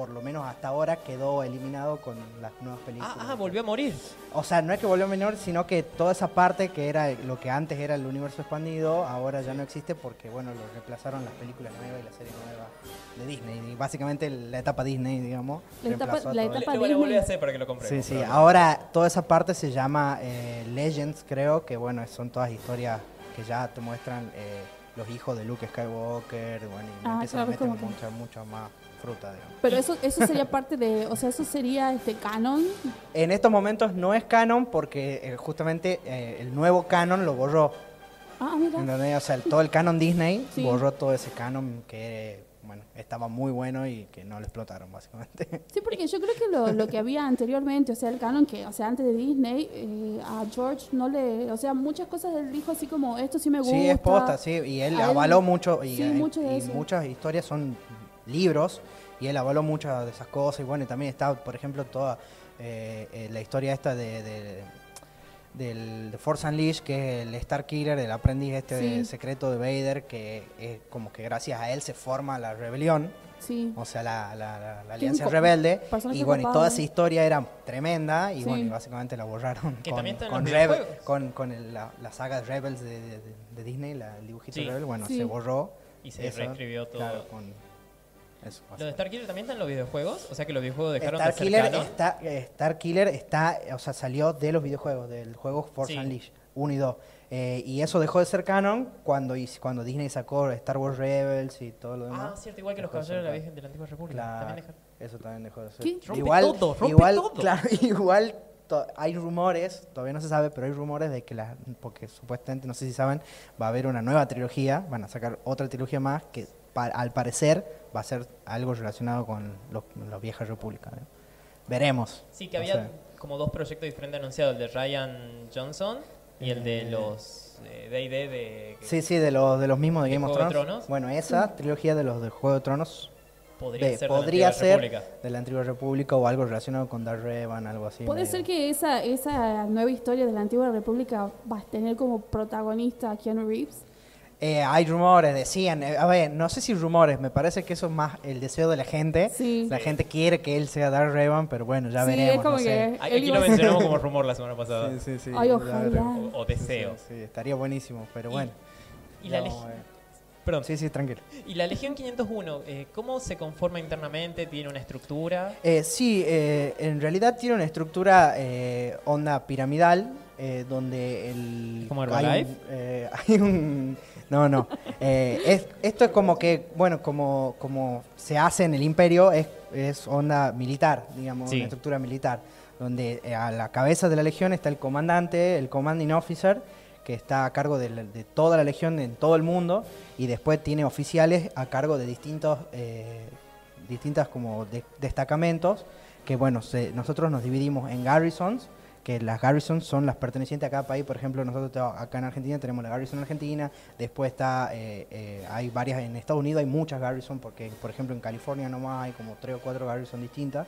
por lo menos hasta ahora quedó eliminado con las nuevas películas. ah, ah, volvió a morir. O sea, no es que volvió menor, sino que toda esa parte que era lo que antes era el universo expandido, ahora ya no existe porque, bueno, lo reemplazaron las películas nuevas y la serie nueva de Disney. Y básicamente la etapa Disney, digamos. La etapa- reemplazó a la todo etapa Le- le voy a a Disney. hacer para que lo compre. Sí, sí. Ahora toda esa parte se llama eh, Legends, creo, que bueno, son todas historias que ya te muestran eh, los hijos de Luke Skywalker, bueno, y Ah, empiezan claro, a meter mucha, mucha más fruta, digamos. Pero eso, eso sería parte de, o sea, eso sería este canon. En estos momentos no es canon porque eh, justamente eh, el nuevo canon lo borró. Ah, mira. ¿entendés? O sea, el- todo el canon Disney Sí. borró todo ese canon que, bueno, estaba muy bueno y que no lo explotaron, básicamente. Sí, porque yo creo que lo, lo que había anteriormente, o sea, el canon que, o sea, antes de Disney, eh, a George no le, o sea, muchas cosas él dijo así como, esto sí me gusta. Sí, es posta, sí, y él A él- avaló mucho, y, sí, eh, mucho de y muchas historias son libros, y él avaló muchas de esas cosas, y bueno, y también está, por ejemplo, toda eh, eh, la historia esta de, de- del de Force Unleashed, que es el Star Killer, el aprendiz este Sí. secreto de Vader, que es como que gracias a él se forma la rebelión, Sí. o sea, la, la- la- alianza rebelde, y bueno, y toda esa historia era tremenda, y Sí. bueno, y básicamente la borraron Que con, con Rebel- con, con el- la, la saga de Rebels de, de- de- de Disney, la, el dibujito Sí. Rebel, bueno, Sí. se borró. Y se reescribió todo. Claro, con eso. ¿Lo de Star Killer también está en los videojuegos? O sea que los videojuegos dejaron Star de ser Killer, canon. está, eh, Star Killer está, o sea, salió de los videojuegos, del juego Force Sí. Unleashed 1 y 2. Eh, y eso dejó de ser canon cuando, cuando Disney sacó Star Wars Rebels y todo lo demás. Ah, cierto, igual que los caballeros de la. Virgen de la Antigua República. Claro, También dejaron. eso también dejó de ser. ¿Qué? Rompe igual, todo, rompe igual, todo. Claro, igual to- hay rumores, todavía no se sabe, pero hay rumores de que la, porque supuestamente, no sé si saben, va a haber una nueva trilogía, van a sacar otra trilogía más que pa- al parecer va a ser algo relacionado con los, la vieja república. ¿no? Veremos. Sí, que había sé. como dos proyectos diferentes anunciados, el de Ryan Johnson y el de Eh. los eh, D&D de... que Sí, sí, de los, de los mismos de ¿De Game of de Thrones. Tronos? Bueno, esa trilogía de los de Juego de Tronos Podría de- ser podría de la ser Antigua República. de la antigua república o algo relacionado con Darth Revan, algo así. Puede medio- ser que esa, esa nueva historia de la antigua república va a tener como protagonista a Keanu Reeves. Eh, hay rumores, decían, eh, a ver, no sé si rumores, me parece que eso es más el deseo de la gente. Sí. La gente quiere que él sea Darth Revan, pero bueno, ya sí, veremos. es como no que sé. Aquí lo mencionamos como rumor la semana pasada. Sí, sí, sí, Ay, ojalá. O, o deseo. Sí, sí, estaría buenísimo, pero Y- bueno. Y la, a ver. Perdón. Sí, sí, tranquilo. Y la Legión 501, eh, ¿cómo se conforma internamente? ¿Tiene una estructura? Eh, sí, eh, en realidad tiene una estructura eh, onda piramidal, eh, donde el... ¿Como Herbalife? eh, hay un... No, no. Eh, es- esto es como que, bueno, como, como se hace en el imperio, es, es onda militar, digamos, Sí. una estructura militar, donde eh, a la cabeza de la legión está el comandante, el commanding officer, que está a cargo de, la- de toda la legión en todo el mundo, y después tiene oficiales a cargo de distintos, eh, distintas como de- destacamentos, que bueno, se- nosotros nos dividimos en garrisons, que las garrisons son las pertenecientes a cada país. Por ejemplo, nosotros acá en Argentina tenemos la garrison argentina, después está, eh, eh, hay varias en Estados Unidos, hay muchas garrison, porque por ejemplo en California nomás hay como tres o cuatro garrison distintas.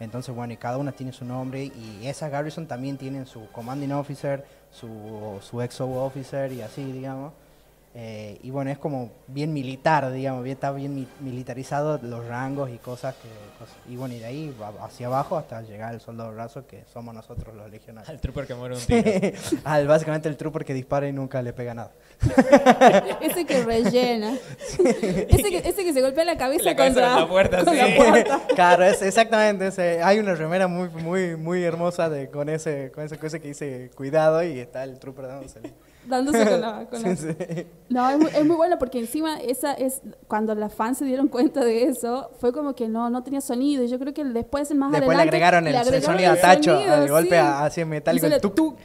Entonces, bueno, y cada una tiene su nombre y esas garrison también tienen su commanding officer, su, su exo officer y así, digamos. Eh, y bueno, es como bien militar, digamos, bien, está bien mi- militarizado los rangos y cosas que... cosas- y bueno, y de ahí va hacia abajo hasta llegar al soldado raso, que somos nosotros los legionarios. Al trooper que muere un tiro. Al básicamente el trooper que dispara y nunca le pega nada. Ese que rellena. ese, que, ese que se golpea la cabeza, La cabeza contra, la puerta, con sí. la puerta. claro, es exactamente ese. Hay una remera muy muy muy hermosa de con ese con esa cosa que dice cuidado y está el trooper dándosele. Dándose con la... con la- Sí, sí. No, es muy, es muy bueno porque encima esa es cuando las fans se dieron cuenta de eso, fue como que no no tenía sonido. Y yo creo que después más Después le adelante agregaron el, le el agregaron sonido a el tacho, sonido, al golpe sí. así metálico. Hizo el la tuc.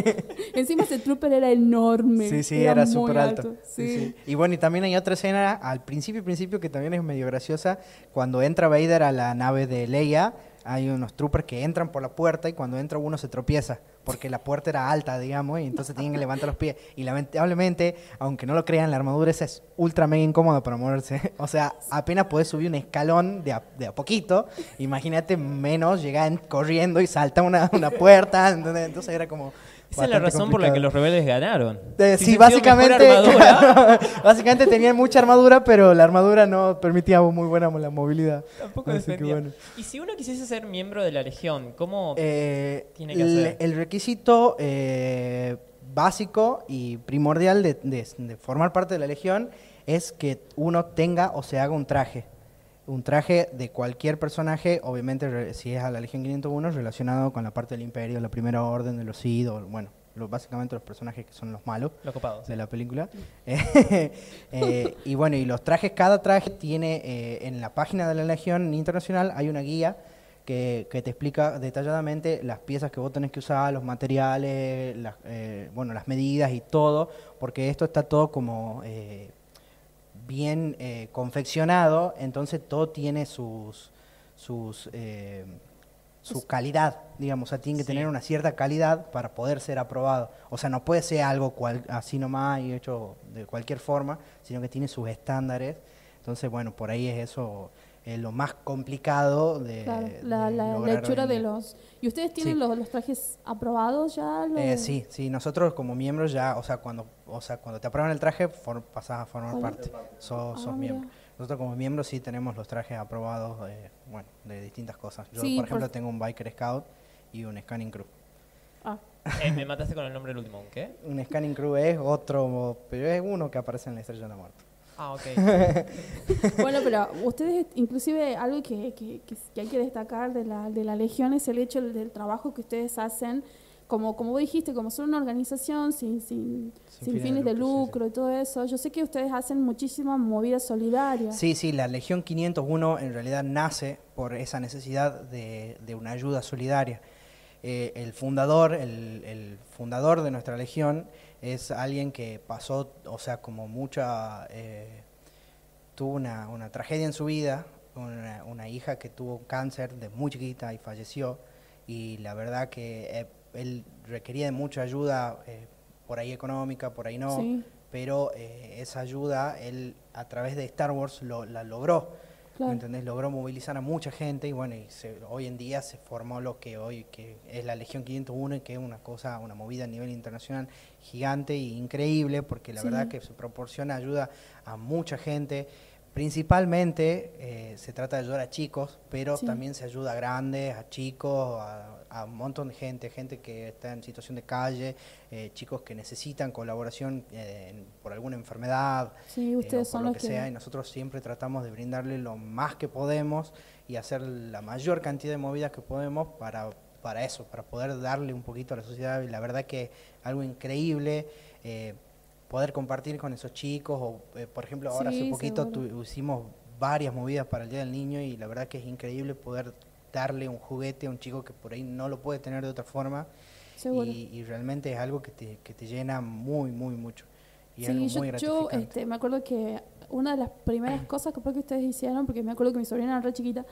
Encima ese trooper era enorme. Sí, sí, era muy súper alto. Sí. sí. Y bueno, y también hay otra escena al principio, principio que también es medio graciosa, cuando entra Vader a la nave de Leia, hay unos troopers que entran por la puerta y cuando entra uno se tropieza, porque la puerta era alta, digamos, y entonces tienen que levantar los pies. Y lamentablemente, aunque no lo crean, la armadura esa es ultra mega incómoda para moverse. O sea, apenas puedes subir un escalón de a, de a poquito, imagínate menos llegar en- corriendo y salta una, una puerta, entonces era como Esa es la razón por la que los rebeldes ganaron. Eh, sí, básicamente, básicamente tenían mucha armadura, pero la armadura no permitía muy buena la movilidad. tampoco defendía. bueno. Y si uno quisiese ser miembro de la Legión, ¿cómo Eh, Tiene que el, hacer. el requisito eh, básico y primordial de, de- de formar parte de la Legión es que uno tenga o se haga un traje. Un traje de cualquier personaje, obviamente si es a la Legión 501, relacionado con la parte del Imperio, la Primera Orden de los Sith, o, bueno, lo- básicamente los personajes que son los malos lo copado? de la película. Eh, y bueno, y los trajes, cada traje tiene eh, en la página de la Legión Internacional hay una guía que, que te explica detalladamente las piezas que vos tenés que usar, los materiales, las, eh, bueno, las medidas y todo, porque esto está todo como bien eh, confeccionado, entonces todo tiene sus sus eh, su calidad, digamos, o sea, tiene que Sí. tener una cierta calidad para poder ser aprobado. O sea, no puede ser algo cual, así nomás y hecho de cualquier forma, sino que tiene sus estándares. Entonces, bueno, por ahí es eso eh, lo más complicado de, Claro, de la, hoy de los... ¿Y ustedes tienen Sí. los, los trajes aprobados ya? Los- Eh, sí, sí, nosotros como miembros ya, o sea, cuando, o sea, cuando te aprueban el traje, for- pasás a formar parte, sos, sos Ah, mira. miembro. Nosotros como miembros sí tenemos los trajes aprobados, eh, bueno, de distintas cosas. Yo, Sí, por ejemplo, por- tengo un Biker Scout y un Scanning Crew. Ah, Eh, me mataste con el nombre del último, ¿qué? Un Scanning Crew es otro, pero es uno que aparece en la Estrella de la Muerte. Ah, ok. Bueno, pero ustedes, inclusive algo que, que- que- que hay que destacar de la, de la Legión es el hecho del, del trabajo que ustedes hacen, como, como vos dijiste, como son una organización sin, sin, sin fines de lucro, y todo eso. Yo sé que ustedes hacen muchísima movida solidaria. Sí, sí, la Legión 501 en realidad nace por esa necesidad de, de una ayuda solidaria. Eh, el fundador, el, el fundador de nuestra Legión es alguien que pasó, o sea, como mucha, eh, tuvo una, una tragedia en su vida, una, una hija que tuvo cáncer de muy chiquita y falleció, y la verdad que eh, él requería de mucha ayuda, eh, por ahí económica, por ahí no, Sí, pero eh, esa ayuda él a través de Star Wars lo, la logró, claro. ¿me entendés? Logró movilizar a mucha gente y bueno, y se- hoy en día se formó lo que hoy que es la Legión 501 y que es una cosa, una movida a nivel internacional gigante e increíble porque la Sí. verdad que se proporciona ayuda a mucha gente. Principalmente eh, se trata de ayudar a chicos, pero Sí. también se ayuda a grandes, a chicos, a, a un montón de gente, gente que está en situación de calle, eh, chicos que necesitan colaboración eh, por alguna enfermedad, Sí, eh, o por son lo que, que... sea, y nosotros siempre tratamos de brindarle lo más que podemos y hacer la mayor cantidad de movidas que podemos para, para eso, para poder darle un poquito a la sociedad. Y la verdad que algo increíble. poder compartir con esos chicos o eh, por ejemplo ahora Sí, hace poquito tu- hicimos varias movidas para el Día del Niño y la verdad que es increíble poder darle un juguete a un chico que por ahí no lo puede tener de otra forma y, y realmente es algo que te, que te llena muy muy mucho y Sí, algo yo, muy yo, gratificante. este, me acuerdo que una de las primeras cosas que, que ustedes hicieron, porque me acuerdo que mi sobrina era re chiquita,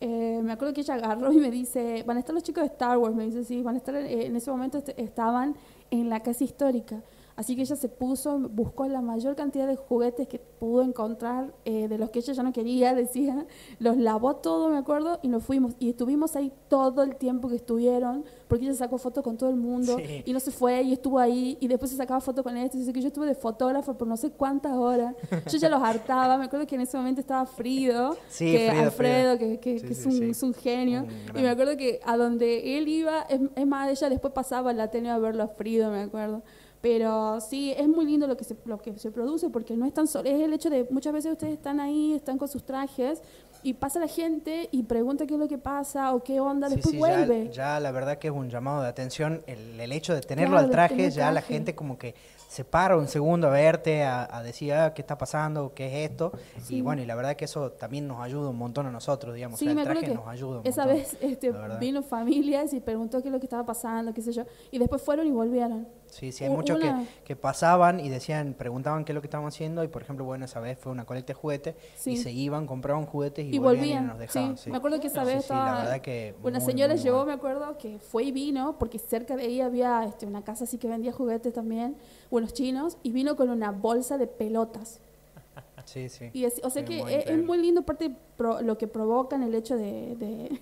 eh, me acuerdo que ella agarró y me dice, van a estar los chicos de Star Wars, me dice, sí, van a estar, eh, en ese momento est- estaban en la casa histórica. Así que ella se puso, buscó la mayor cantidad de juguetes que pudo encontrar, eh, de los que ella ya no quería, decía, los lavó todo, me acuerdo, y nos fuimos. Y estuvimos ahí todo el tiempo que estuvieron, porque ella sacó fotos con todo el mundo, Sí. y no se fue, y estuvo ahí, y después se sacaba fotos con y dice que yo estuve de fotógrafo por no sé cuántas horas. Yo ya los hartaba, me acuerdo que en ese momento estaba Frido, Sí, que Frido, Alfredo, que, que- Sí, que es, un, es un genio. Y me acuerdo que a donde él iba, es, es más, ella después pasaba la tele a verlo a Frido, me acuerdo. Pero sí, es muy lindo lo que se, lo que se produce, porque no es tan solo, es el hecho de muchas veces ustedes están ahí, están con sus trajes, y pasa la gente y pregunta qué es lo que pasa o qué onda, Sí, después sí, vuelve. Ya, ya la verdad que es un llamado de atención. El, el hecho de tenerlo Claro, al traje, tener ya la gente como que se para un segundo a verte, a, a decir ah, qué está pasando, qué es esto. Sí. Y bueno, y la verdad que eso también nos ayuda un montón a nosotros, digamos. O sea, el traje que nos ayuda un Esa montón, vez este, vino familias y preguntó qué es lo que estaba pasando, qué sé yo, y después fueron y volvieron. Sí, sí, hay muchos que, una- que pasaban y decían, preguntaban qué es lo que estábamos haciendo. Y por ejemplo, bueno, esa vez fue una colecta de juguetes. Sí. Y se iban, compraban juguetes y, Y volvían, volvían, y nos dejaban. sí. sí. Me acuerdo que esa vez sí, la estaba- verdad que Una muy, señora muy llegó, me acuerdo, que fue y vino, porque cerca de ahí había este, una casa así que vendía juguetes también, buenos chinos, y vino con una bolsa de pelotas. Sí, sí. Y es- o sea que muy es, muy lindo, aparte, pro- lo que provocan el hecho de, de,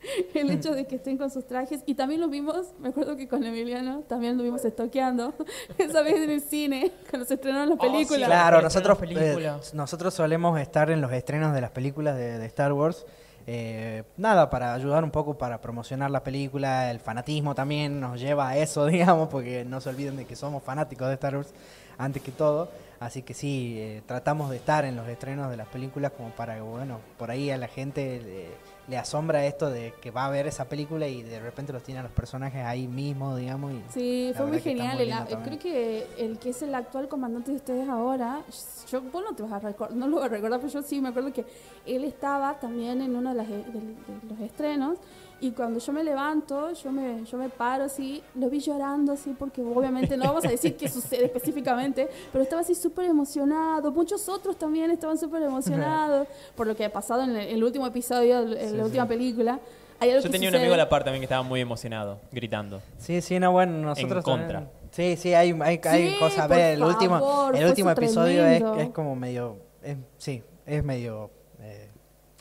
el hecho de que estén con sus trajes. Y también lo vimos, me acuerdo que con Emiliano también lo vimos estoqueando, esa vez en el cine, cuando se estrenaron las Oh, sí, películas. Claro, nosotros, las películas. eh, nosotros solemos estar en los estrenos de las películas de, de Star Wars. eh, nada, para ayudar un poco para promocionar la película, el fanatismo también nos lleva a eso, digamos, porque no se olviden de que somos fanáticos de Star Wars antes que todo. Así que sí, eh, tratamos de estar en los estrenos de las películas como para que, bueno, por ahí a la gente le, asombra esto de que va a ver esa película y de repente los tiene a los personajes ahí mismo, digamos. Y Sí, fue muy genial. muy creo que el que es el actual comandante de ustedes ahora, yo, vos no te vas a recordar, no lo vas a recordar, pero yo sí me acuerdo que él estaba también en uno de, las- de- de los estrenos y cuando yo me levanto, yo me, yo me paro así, lo vi llorando así porque obviamente no vamos a decir qué sucede específicamente, pero estaba así súper emocionado. Muchos otros también estaban súper emocionados por lo que ha pasado en el, el último episodio, en Sí, la última sí. película. Hay algo Yo que tenía un amigo a la par también que estaba muy emocionado, gritando. Sí, sí, no, bueno, nosotros contra. también- Sí, sí, hay, hay, hay Sí, cosas. A ver, el último, el último episodio es, es como medio. es- sí, es medio.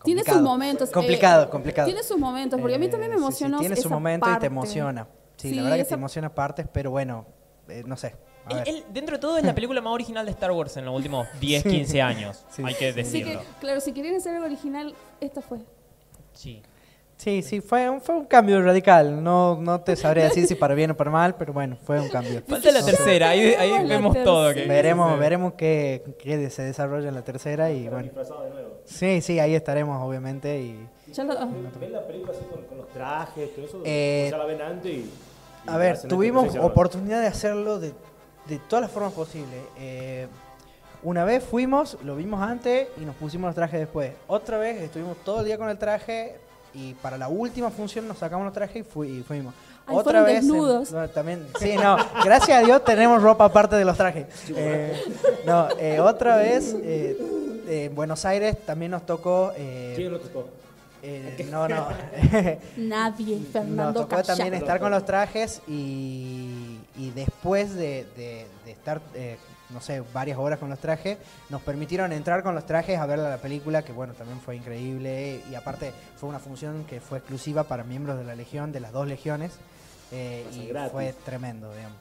Tiene sus complicado. momentos. eh, Complicado, complicado. Tiene sus momentos, porque a mí también me Eh, sí, sí, emocionó. tiene su momento y te emociona. Sí, Sí, la verdad que te emociona partes, pero bueno, eh, no sé. Él- él, dentro de todo, es la película más original de Star Wars en los últimos 10, Sí. 15 años. Sí, hay que sí. Así que, decirlo. claro, si quieren hacer algo original, esta fue. Sí. Sí, sí, fue un, fue un cambio radical. No, no te sabré decir si para bien o para mal, pero bueno, fue un cambio. Falta la tercera, ahí, vemos todo. Que. Veremos, veremos qué, qué se desarrolla en la tercera y bueno. Sí, sí, ahí estaremos obviamente y Ya lo- ¿Ven la película así con, con los trajes, todo eso? Eh, ¿O ya la ven antes y, y A ver, este tuvimos oportunidad de hacerlo de, de todas las formas posibles. Eh, una vez fuimos, lo vimos antes y nos pusimos los trajes después. Otra vez estuvimos todo el día con el traje y para la última función nos sacamos los trajes y, fui- y fuimos. Ay, Otra vez. en- desnudos. no, también, sí, no. Gracias a Dios tenemos ropa aparte de los trajes. Eh, no, eh, otra vez eh, en Buenos Aires también nos tocó. eh, ¿Quién lo tocó? eh, no, no. Nadie, Nos Fernando tocó también estar con los trajes y, y después de, de- de estar, eh, no sé, varias horas con los trajes, nos permitieron entrar con los trajes a ver la película, que bueno, también fue increíble y aparte fue una función que fue exclusiva para miembros de la Legión, de las dos legiones, eh, y gratis. fue tremendo, digamos.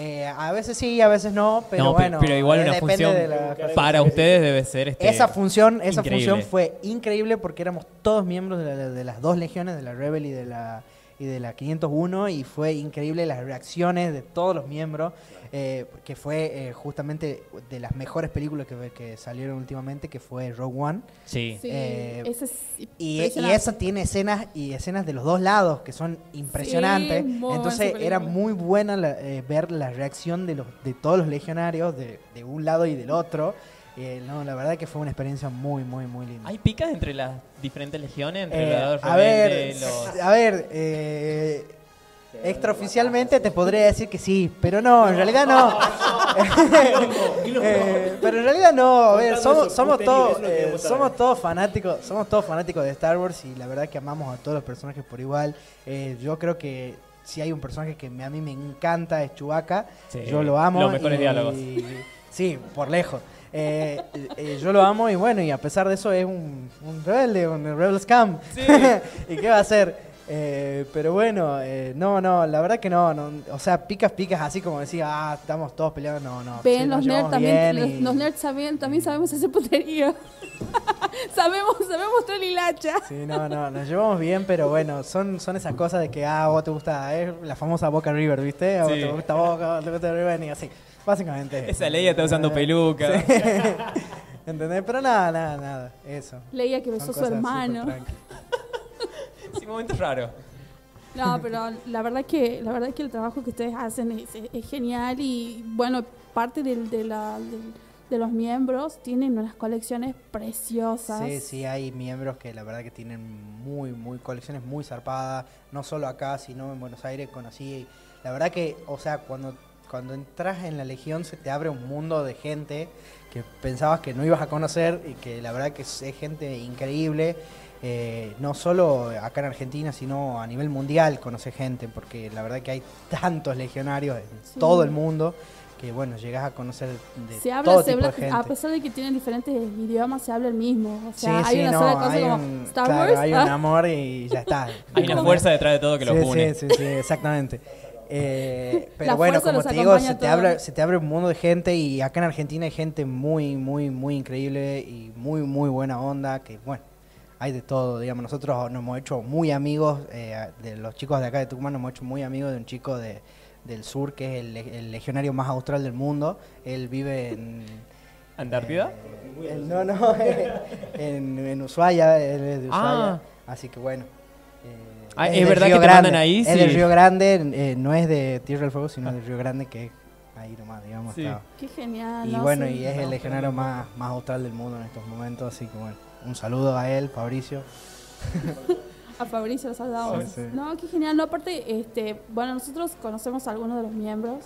Eh, a veces sí, a veces no, pero No, bueno, pero igual eh, una función de la- para ustedes debe ser este, esa función, esa increíble. función fue increíble porque éramos todos miembros de, la- de las dos legiones, de la Rebel y de la y de la 501 y fue increíble las reacciones de todos los miembros, eh, que fue eh, justamente de las mejores películas que, que salieron últimamente, que fue Rogue One. Sí. Sí, Eh, ese es Y, y esa tiene escenas y escenas de los dos lados que son impresionantes. Entonces era muy buena la- eh, ver la reacción de, los, de todos los legionarios de, de un lado y del otro. Eh, no, la verdad que fue una experiencia muy, muy, muy linda. ¿Hay picas entre las diferentes legiones? Entre Eh, los a ver, los... a ver, eh, extraoficialmente te podría decir que sí, pero no, en realidad no. Eh, pero en realidad no, a ver, somos, todos, eh, somos todos fanáticos, somos todos fanáticos de Star Wars y la verdad que amamos a todos los personajes por igual. Eh, yo creo que si hay un personaje que a mí me encanta es Chewbacca, Sí, yo lo amo. los mejores y- diálogos. Sí, por lejos. Eh, eh, yo lo amo y bueno, y a pesar de eso es un, un rebelde, un rebel scam. Sí. ¿Y qué va a hacer? Eh, pero bueno, eh, no, no, la verdad que no, no, o sea, picas, picas, así como decía, ah, estamos todos peleando, no, no. Ven, sí, los nerds también, bien los, y- los nerds también, también sabemos hacer putería. sabemos, sabemos traer hilacha. Sí, no, no, nos llevamos bien, pero bueno, son, son esas cosas de que, ah, vos te gusta, es la famosa Boca River, ¿viste? A vos Sí. te gusta Boca, a vos te gusta River, y así, básicamente. Esa Leia está usando peluca. Sí. ¿Entendés? Pero nada, nada, nada, eso. Leía que besó a su hermano. Sí, momento raro. No, pero la verdad que la verdad que el trabajo que ustedes hacen es, es- es genial y bueno, parte del- de, la, del- de los miembros tienen unas colecciones preciosas. Sí, sí, hay miembros que la verdad que tienen muy, muy colecciones muy zarpadas, no solo acá, sino en Buenos Aires conocí. La verdad que, o sea, cuando, cuando entras en la Legión se te abre un mundo de gente que pensabas que no ibas a conocer y que la verdad que es, es gente increíble. Eh, no solo acá en Argentina, sino a nivel mundial conoce gente, porque la verdad que hay tantos legionarios en Sí. todo el mundo que bueno, llegas a conocer de Se habla, todo se tipo habla, de gente. a pesar de que tienen diferentes idiomas, se habla el mismo. O Sí, sea, hay sí, una no, sola cosa hay como un, Star claro, Wars. hay un amor y ya está. Hay una fuerza detrás de todo que sí, los une. Sí, sí, sí, exactamente. Eh, pero La bueno, como te digo, se te, abre, se te abre un mundo de gente y acá en Argentina hay gente muy, muy, muy increíble y muy, muy buena onda, que bueno, hay de todo, digamos, nosotros nos hemos hecho muy amigos, eh, de los chicos de acá de Tucumán nos hemos hecho muy amigos de un chico de, del sur que es el, le- el legionario más austral del mundo, él vive en... ¿Antártida? eh, no, no, en, en Ushuaia, él es de Ushuaia, Ah. así que bueno. eh, Ah, ¿es verdad Río que te Grande, mandan ahí? Es Sí. del Río Grande, eh, no es de Tierra del Fuego, sino del Río Grande, que es ahí nomás, digamos. Sí. está. Qué genial. Y ¿no? bueno, Sí. y es el legionario más, más austral del mundo en estos momentos, así que bueno, un saludo a él, Fabricio. A Fabricio lo saludamos. Sí, sí. No, qué genial. No, aparte, este, bueno, nosotros conocemos a algunos de los miembros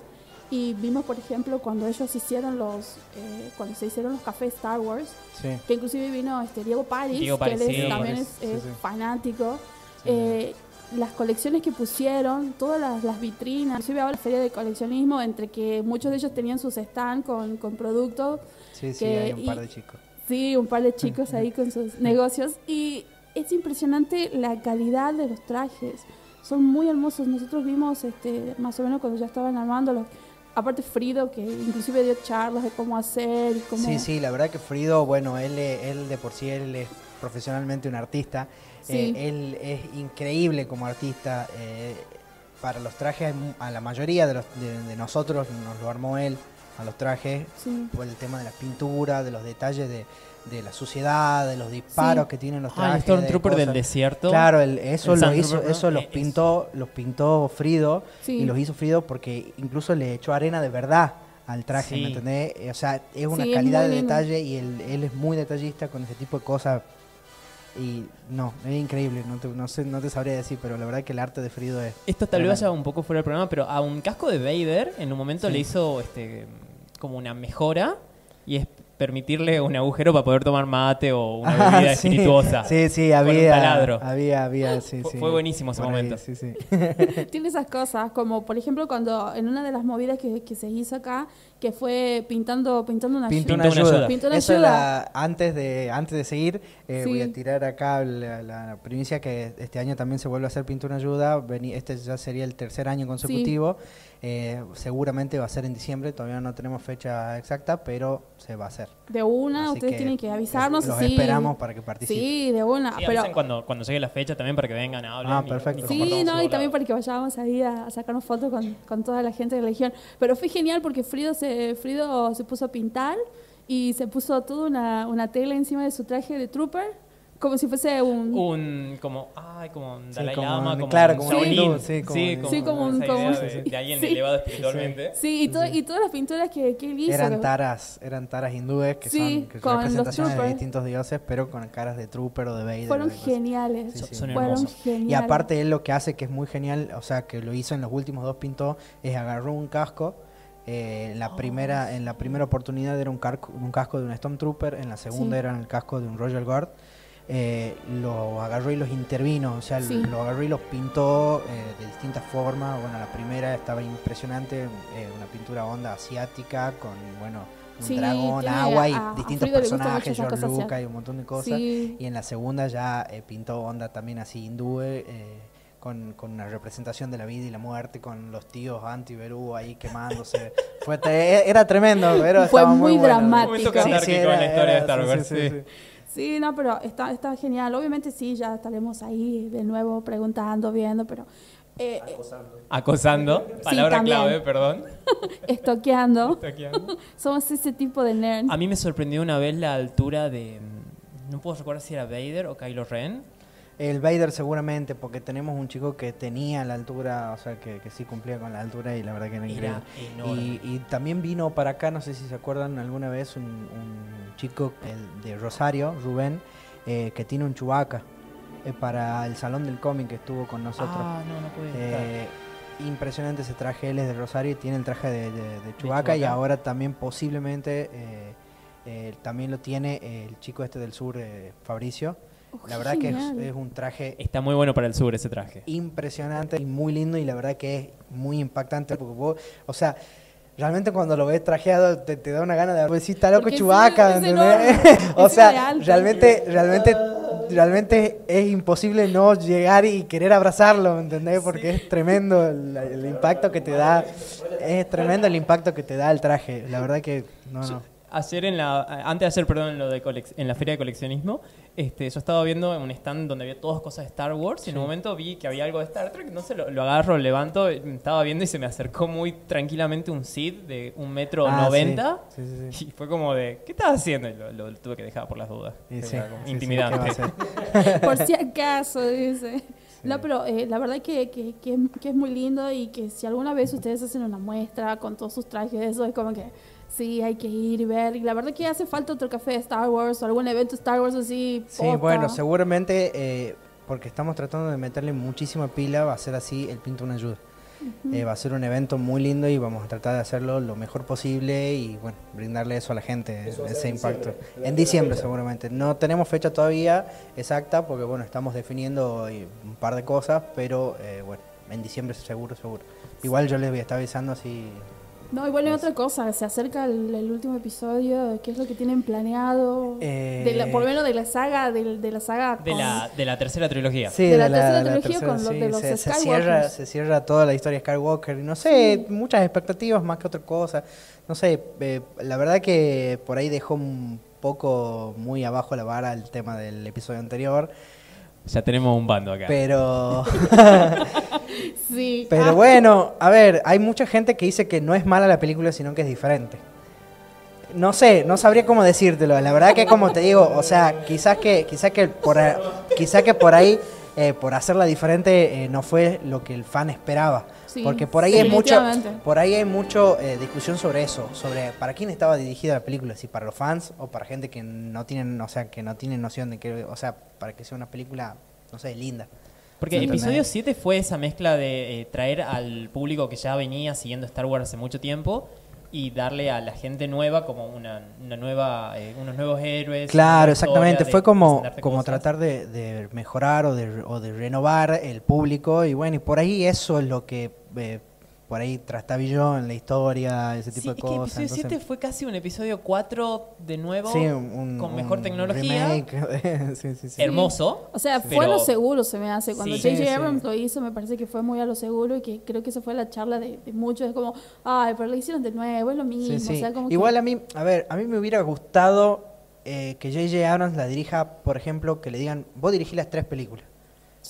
y vimos, por ejemplo, cuando ellos hicieron los, eh, cuando se hicieron los cafés Star Wars, Sí. que inclusive vino este Diego Paris, Diego que él es- también Paris, es, sí, es sí. fanático. Sí. Eh, las colecciones que pusieron, todas las, las vitrinas, inclusive ahora la feria de coleccionismo, entre que muchos de ellos tenían sus stands con, con productos, Sí, sí, que- hay un par y- de chicos. Sí, un par de chicos ahí con sus negocios. Y es impresionante la calidad de los trajes. Son muy hermosos. Nosotros vimos, este, más o menos cuando ya estaban armándolos. Aparte Frido, que inclusive dio charlas de cómo hacer y cómo... Sí, sí, la verdad que Frido, bueno, él, él de por sí, él es profesionalmente un artista. Sí. Eh, él es increíble como artista. eh, para los trajes, a la mayoría de, los, de, de nosotros nos lo armó él, a los trajes, Sí. por el tema de la pintura, de los detalles de, de la suciedad, de los disparos Sí. que tienen los Ah, trajes. el Stormtrooper de del desierto. Claro, el- eso, El lo hizo, ¿no? eso los Eh, es- pintó, los pintó Frido Sí. y los hizo Frido porque incluso le echó arena de verdad al traje. ¿me entendés? Eh, O sea, es una calidad de detalle y él, él es muy detallista con ese tipo de cosas. Y no, es increíble, no te, no sé, no te sabría decir, pero la verdad que el arte de Frido es... Esto tal vez vaya un poco fuera del programa, pero a un casco de Vader en un momento Sí. le hizo este como una mejora y es permitirle un agujero para poder tomar mate o una Ah, bebida sí. espirituosa. Sí, sí, Con un había, taladro. había, había, sí, Fue- sí. fue buenísimo ese Por ahí, momento. Sí, sí. Tiene esas cosas, como por ejemplo cuando en una de las movidas que, que se hizo acá, que fue pintando, pintando una una una ayuda. ayuda. Una Eso ayuda. era antes de antes de seguir, eh, Sí. voy a tirar acá la, la primicia que este año también se vuelve a hacer Pintura Ayuda. Vení- este ya sería el tercer año consecutivo. Eh, seguramente va a ser en diciembre, todavía no tenemos fecha exacta, pero se va a hacer. De una, Así ustedes que tienen que avisarnos. Los sí. esperamos para que participen. Sí, de una. Sí, pero cuando, cuando llegue la fecha también para que vengan, hablen. Ah, y- perfecto. y Sí, no, y también para que vayamos ahí a, a sacarnos fotos con, con toda la gente de la Legión. Pero fue genial porque Frido se, Frido se puso a pintar y se puso toda una, una tela encima de su traje de trooper, como si fuese un... Un, como, ay, como un Sí, Dalai como Lama, un- como claro, un como un hindú, sí, como un- Sí, como un- esa como un- de, de alguien sí. elevado espiritualmente. Sí, y, to- y todas las pinturas que, que él hizo. Eran taras, eran taras hindúes que Sí, son que son representaciones de distintos dioses, pero con caras de trooper o de Vader. fueron de geniales. Sí, sí. Son fueron hermosos. geniales. Y aparte él lo que hace que es muy genial, o sea, que lo hizo en los últimos dos pintó, es agarró un casco. eh, en, la primera, en la primera oportunidad era un, un casco de un Stormtrooper, en la segunda Sí. era el casco de un Royal Guard. Eh, lo agarró y los intervino, o sea, Sí. lo agarró y los pintó eh, de distintas formas. Bueno, la primera estaba impresionante, eh, una pintura onda asiática con, bueno, un Sí, dragón, agua y a- distintos personajes, George Lucas y un montón de cosas. Sí. Y en la segunda ya eh, pintó onda también así hindúe, eh, con, con una representación de la vida y la muerte, con los tíos anti-Berú ahí quemándose. Fue tre- era tremendo, pero Fue estaba muy bueno. dramático. Un momento catárquico en la historia de Star Wars, sí. Sí, no, pero está, está genial. Obviamente sí, ya estaremos ahí de nuevo preguntando, viendo, pero eh, eh, Acosando. Palabra también. clave, perdón. estoqueando. Taqueando. Somos ese tipo de nerds. A mí me sorprendió una vez la altura de. mm, No puedo recordar si era Vader o Kylo Ren. El Vader seguramente, porque tenemos un chico que tenía la altura, o sea, que, que sí cumplía con la altura y la verdad que era increíble. Era enorme. Y, y también vino para acá, no sé si se acuerdan alguna vez, un, un chico el de Rosario, Rubén, eh, que tiene un chubaca para el Salón del Cómic que estuvo con nosotros. Ah, no, no puede. Eh, impresionante ese traje, él es de Rosario y tiene el traje de, de, de Chewbacca y ahora también posiblemente eh, eh, también lo tiene el chico este del sur, eh, Fabricio. Oh, La verdad que es, un traje Está muy bueno para el sur ese traje. impresionante y muy lindo y la verdad que es muy impactante porque vos, o sea, realmente cuando lo ves trajeado te, te da una gana de decir, está loco es ¿entendés? enorme, o sea, alto. realmente, realmente, realmente es imposible no llegar y querer abrazarlo, ¿entendés? Porque es tremendo el, el impacto que te da, es tremendo el impacto que te da el traje, la verdad que, no, no. Ayer en la, antes de ayer, perdón, en, lo de colec- en la feria de coleccionismo, este, yo estaba viendo un stand donde había todas cosas de Star Wars y en un momento vi que había algo de Star Trek, no sé, lo, lo agarro, lo levanto, estaba viendo y se me acercó muy tranquilamente un Sid de un metro Ah, noventa sí, sí, sí, sí. y fue como de, ¿qué estás haciendo? Y lo, lo tuve que dejar por las dudas. Y Era sí, como sí, sí, intimidante. ¿qué va a hacer? Por si acaso, dice. No, pero eh, la verdad que, que, que, que es muy lindo y que si alguna vez ustedes hacen una muestra con todos sus trajes, eso es como que sí, hay que ir y ver. Y la verdad que hace falta otro café de Star Wars o algún evento Star Wars así. Sí, posta. bueno, seguramente, eh, porque estamos tratando de meterle muchísima pila, va a ser así el Pinto una ayuda. Eh, va a ser un evento muy lindo y vamos a tratar de hacerlo lo mejor posible y bueno, brindarle eso a la gente, ese impacto. En diciembre seguramente. No tenemos fecha todavía exacta porque bueno, estamos definiendo un par de cosas, pero eh, bueno, en diciembre seguro, seguro. Igual yo les voy a estar avisando así. No, y bueno, y otra cosa, se acerca el, el último episodio, ¿qué es lo que tienen planeado? Eh, De la- por lo menos de la saga, de, de la saga De la, de la tercera trilogía. Sí, De la tercera trilogía con los sí, de los se, cierra, se cierra toda la historia de Skywalker y no sé, muchas expectativas más que otra cosa. No sé, eh, la verdad que por ahí dejó un poco muy abajo la vara el tema del episodio anterior, Ya tenemos un bando acá. pero Sí. pero Ah, bueno, a ver, hay mucha gente que dice que no es mala la película, sino que es diferente. No sé, no sabría cómo decírtelo. La verdad que como te digo, o sea, quizás que quizás que por quizás que por ahí eh, por hacerla diferente eh, no fue lo que el fan esperaba. Sí, Porque por ahí hay mucho por ahí hay mucho eh, discusión sobre eso, sobre para quién estaba dirigida la película, si para los fans o para gente que no tienen, o sea, que no tienen noción de que, o sea, para que sea una película, no sé, linda. Porque episodio ¿entendés? 7 fue esa mezcla de eh, traer al público que ya venía siguiendo Star Wars hace mucho tiempo y darle a la gente nueva como una, una nueva, eh, unos nuevos héroes. Claro, exactamente. Fue como, como cosas. tratar de, de mejorar o de, o de renovar el público. Y bueno, y por ahí eso es lo que eh, por ahí trastabilló en la historia, ese tipo Sí, de es que cosas. episodio entonces- 7 fue casi un episodio 4 de nuevo, Sí, un- con mejor un tecnología, remake. Sí, sí, sí. hermoso. O sea, fue a lo seguro, se me hace. Cuando Sí. J.J. Sí, sí. Abrams lo hizo, me parece que fue muy a lo seguro y que creo que esa fue la charla de, de muchos. Es como, ay, pero lo hicieron de nuevo, es lo mismo. Sí, sí. O sea, como que- Igual a mí, a ver, a mí me hubiera gustado eh, que J.J. Abrams la dirija, por ejemplo, que le digan, vos dirigí las tres películas.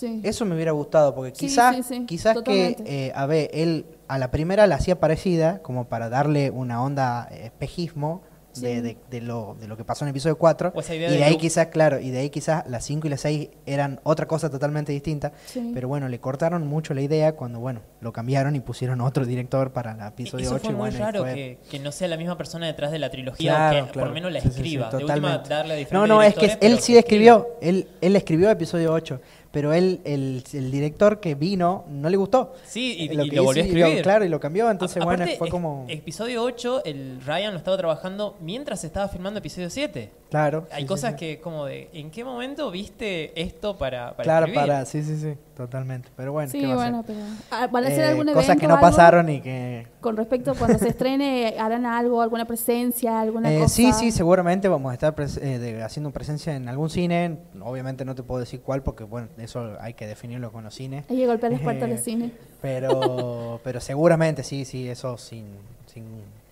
Sí. Eso me hubiera gustado, porque Sí, quizás, sí, sí, quizás que, eh, a ver, él a la primera la hacía parecida, como para darle una onda eh, espejismo de, Sí. de- de lo, de lo que pasó en el episodio 4. O idea Y de de ahí quizás, claro, y de ahí quizás las 5 y las 6 eran otra cosa totalmente distinta. Sí. Pero bueno, le cortaron mucho la idea cuando, bueno, lo cambiaron y pusieron otro director para el episodio Eso 8. fue y muy bueno, y raro fue- que, que no sea la misma persona detrás de la trilogía Claro, o que por claro. lo menos la Sí, sí, sí, escriba. de última, darle a No, no, es que él sí escribió, él, él escribió episodio 8, pero él, el, el director que vino no le gustó. Sí, y, Lo y que lo volvió a hizo y lo- escribir. claro, y lo cambió, entonces A- bueno, fue como... Episodio 8, el Ryan lo estaba trabajando mientras se estaba filmando episodio 7. Claro. Hay sí, cosas sí. que como de, ¿en qué momento viste esto para, para Claro, escribir? para, sí, sí, sí, totalmente. Pero bueno, sí, ¿qué va a bueno, hacer? pero. ah, ¿Van a hacer Eh, algún evento? cosas que no algo? pasaron y que... Con respecto a cuando se estrene, ¿harán algo, alguna presencia, alguna Eh, cosa? sí, sí, seguramente vamos a estar pres- eh, de- haciendo presencia en algún cine. Obviamente no te puedo decir cuál porque, bueno, eso hay que definirlo con los cines. Hay que golpear las puertas del Eh, cine. Pero, pero seguramente sí, sí, eso sin, sin,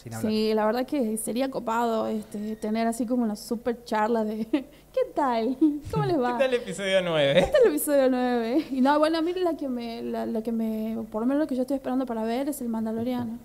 sin hablar. Sí, la verdad que sería copado este, tener así como una super charla de ¿qué tal? ¿Cómo les va? ¿Qué tal el episodio 9? Este es el episodio 9. Y no, bueno, a mí la que me, la, la que me, por lo menos lo que yo estoy esperando para ver es el Mandaloriano.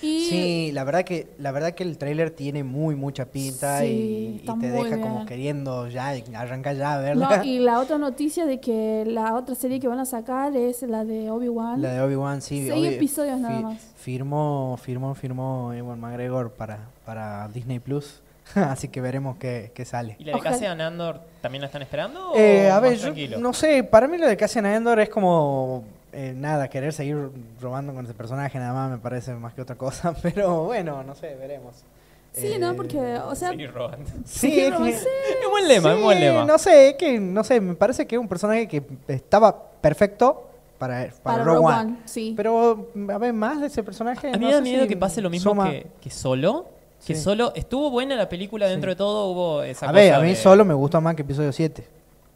Y Sí, la verdad que la verdad que el tráiler tiene muy mucha pinta Sí, y, te deja como queriendo ya arrancar ya a verla. no, y la otra noticia de que la otra serie que van a sacar es la de Obi-Wan. La de Obi-Wan, sí. Seis Obi- episodios nada más. Firmó, firmó, firmó Ewan McGregor para, para Disney Plus. Así que veremos qué, qué sale. ¿Y la de. Cassian Andor también la están esperando? Eh, o a ver, más yo tranquilo? no sé, para mí lo de Cassian Andor es como eh, nada, querer seguir robando con ese personaje nada más me parece más que otra cosa, pero bueno, no sé, veremos. Sí, Eh, ¿no? Porque, o sea, Seguir robando. Sí, Sí, es que-. Es buen lema, es buen lema. No sé, es que no sé, me parece que es un personaje que estaba perfecto para, para, Para Rogue Rogue One. One, sí. Pero, a ver, más de ese personaje. A mí no me da miedo si que pase lo mismo que, que solo. Que Sí. solo estuvo buena la película dentro Sí. de todo, hubo esa A cosa ver, a mí de- solo me gustó más que episodio 7.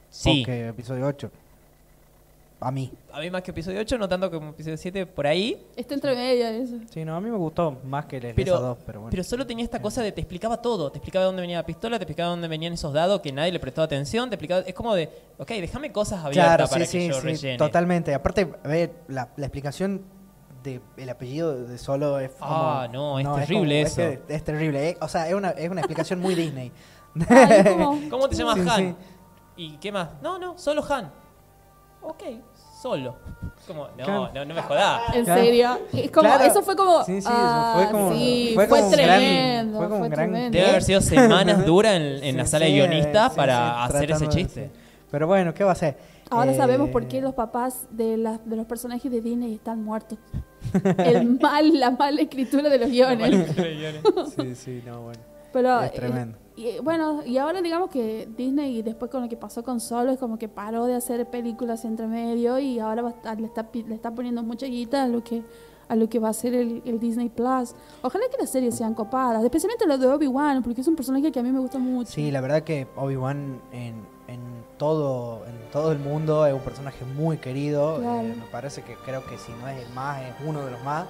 Sí, O que episodio 8. A mí. a mí más que episodio 8, no tanto como episodio 7 por ahí. Está entre medio eso. Sí, no, a mí me gustó más que el Pero, dos, pero bueno. pero solo tenía esta cosa de te explicaba todo. Te explicaba dónde venía la pistola, te explicaba dónde venían esos dados que nadie le prestó atención. Te explicaba, es como de, ok, déjame cosas abiertas Claro, para sí, que sí, yo sí, rellene. totalmente. Aparte, a ver, la, la explicación del apellido de Solo es como... Ah, no, es como- terrible es que eso. Es, terrible. eh. O sea, es una, es una explicación muy Disney. Es como- ¿Cómo te llamas Sí, Han? sí. ¿Y qué más? No, no, solo Han. Ok, solo. Como, no, Claro. no, no me jodás. En Claro. serio. Es como, Claro. Eso fue como. Sí, sí, eso ah, fue como- sí, fue fue, como un gran- tremendo. fue como gran- tremendo. Debe haber sido semanas duras en, en Sí, la sala de guionistas sí, para sí, hacer ese chiste. Pero bueno, ¿qué va a hacer? Ahora Eh, sabemos por qué los papás de, las de los personajes de Disney están muertos. El mal, la mala escritura de los guiones. Sí, sí, no, bueno. Pero, Es tremendo. Y, eh, bueno, y ahora digamos que Disney, y después con lo que pasó con Solo, es como que paró de hacer películas entre medio y ahora va a estar- le, está, le está poniendo mucha guita a lo que a lo que va a ser el, el Disney Plus. Ojalá que las series sean copadas, especialmente lo de Obi-Wan, porque es un personaje que a mí me gusta mucho. Sí, la verdad que Obi-Wan en, en todo en todo el mundo es un personaje muy querido. Claro. Eh, me parece que creo que si no es el más, es uno de los más.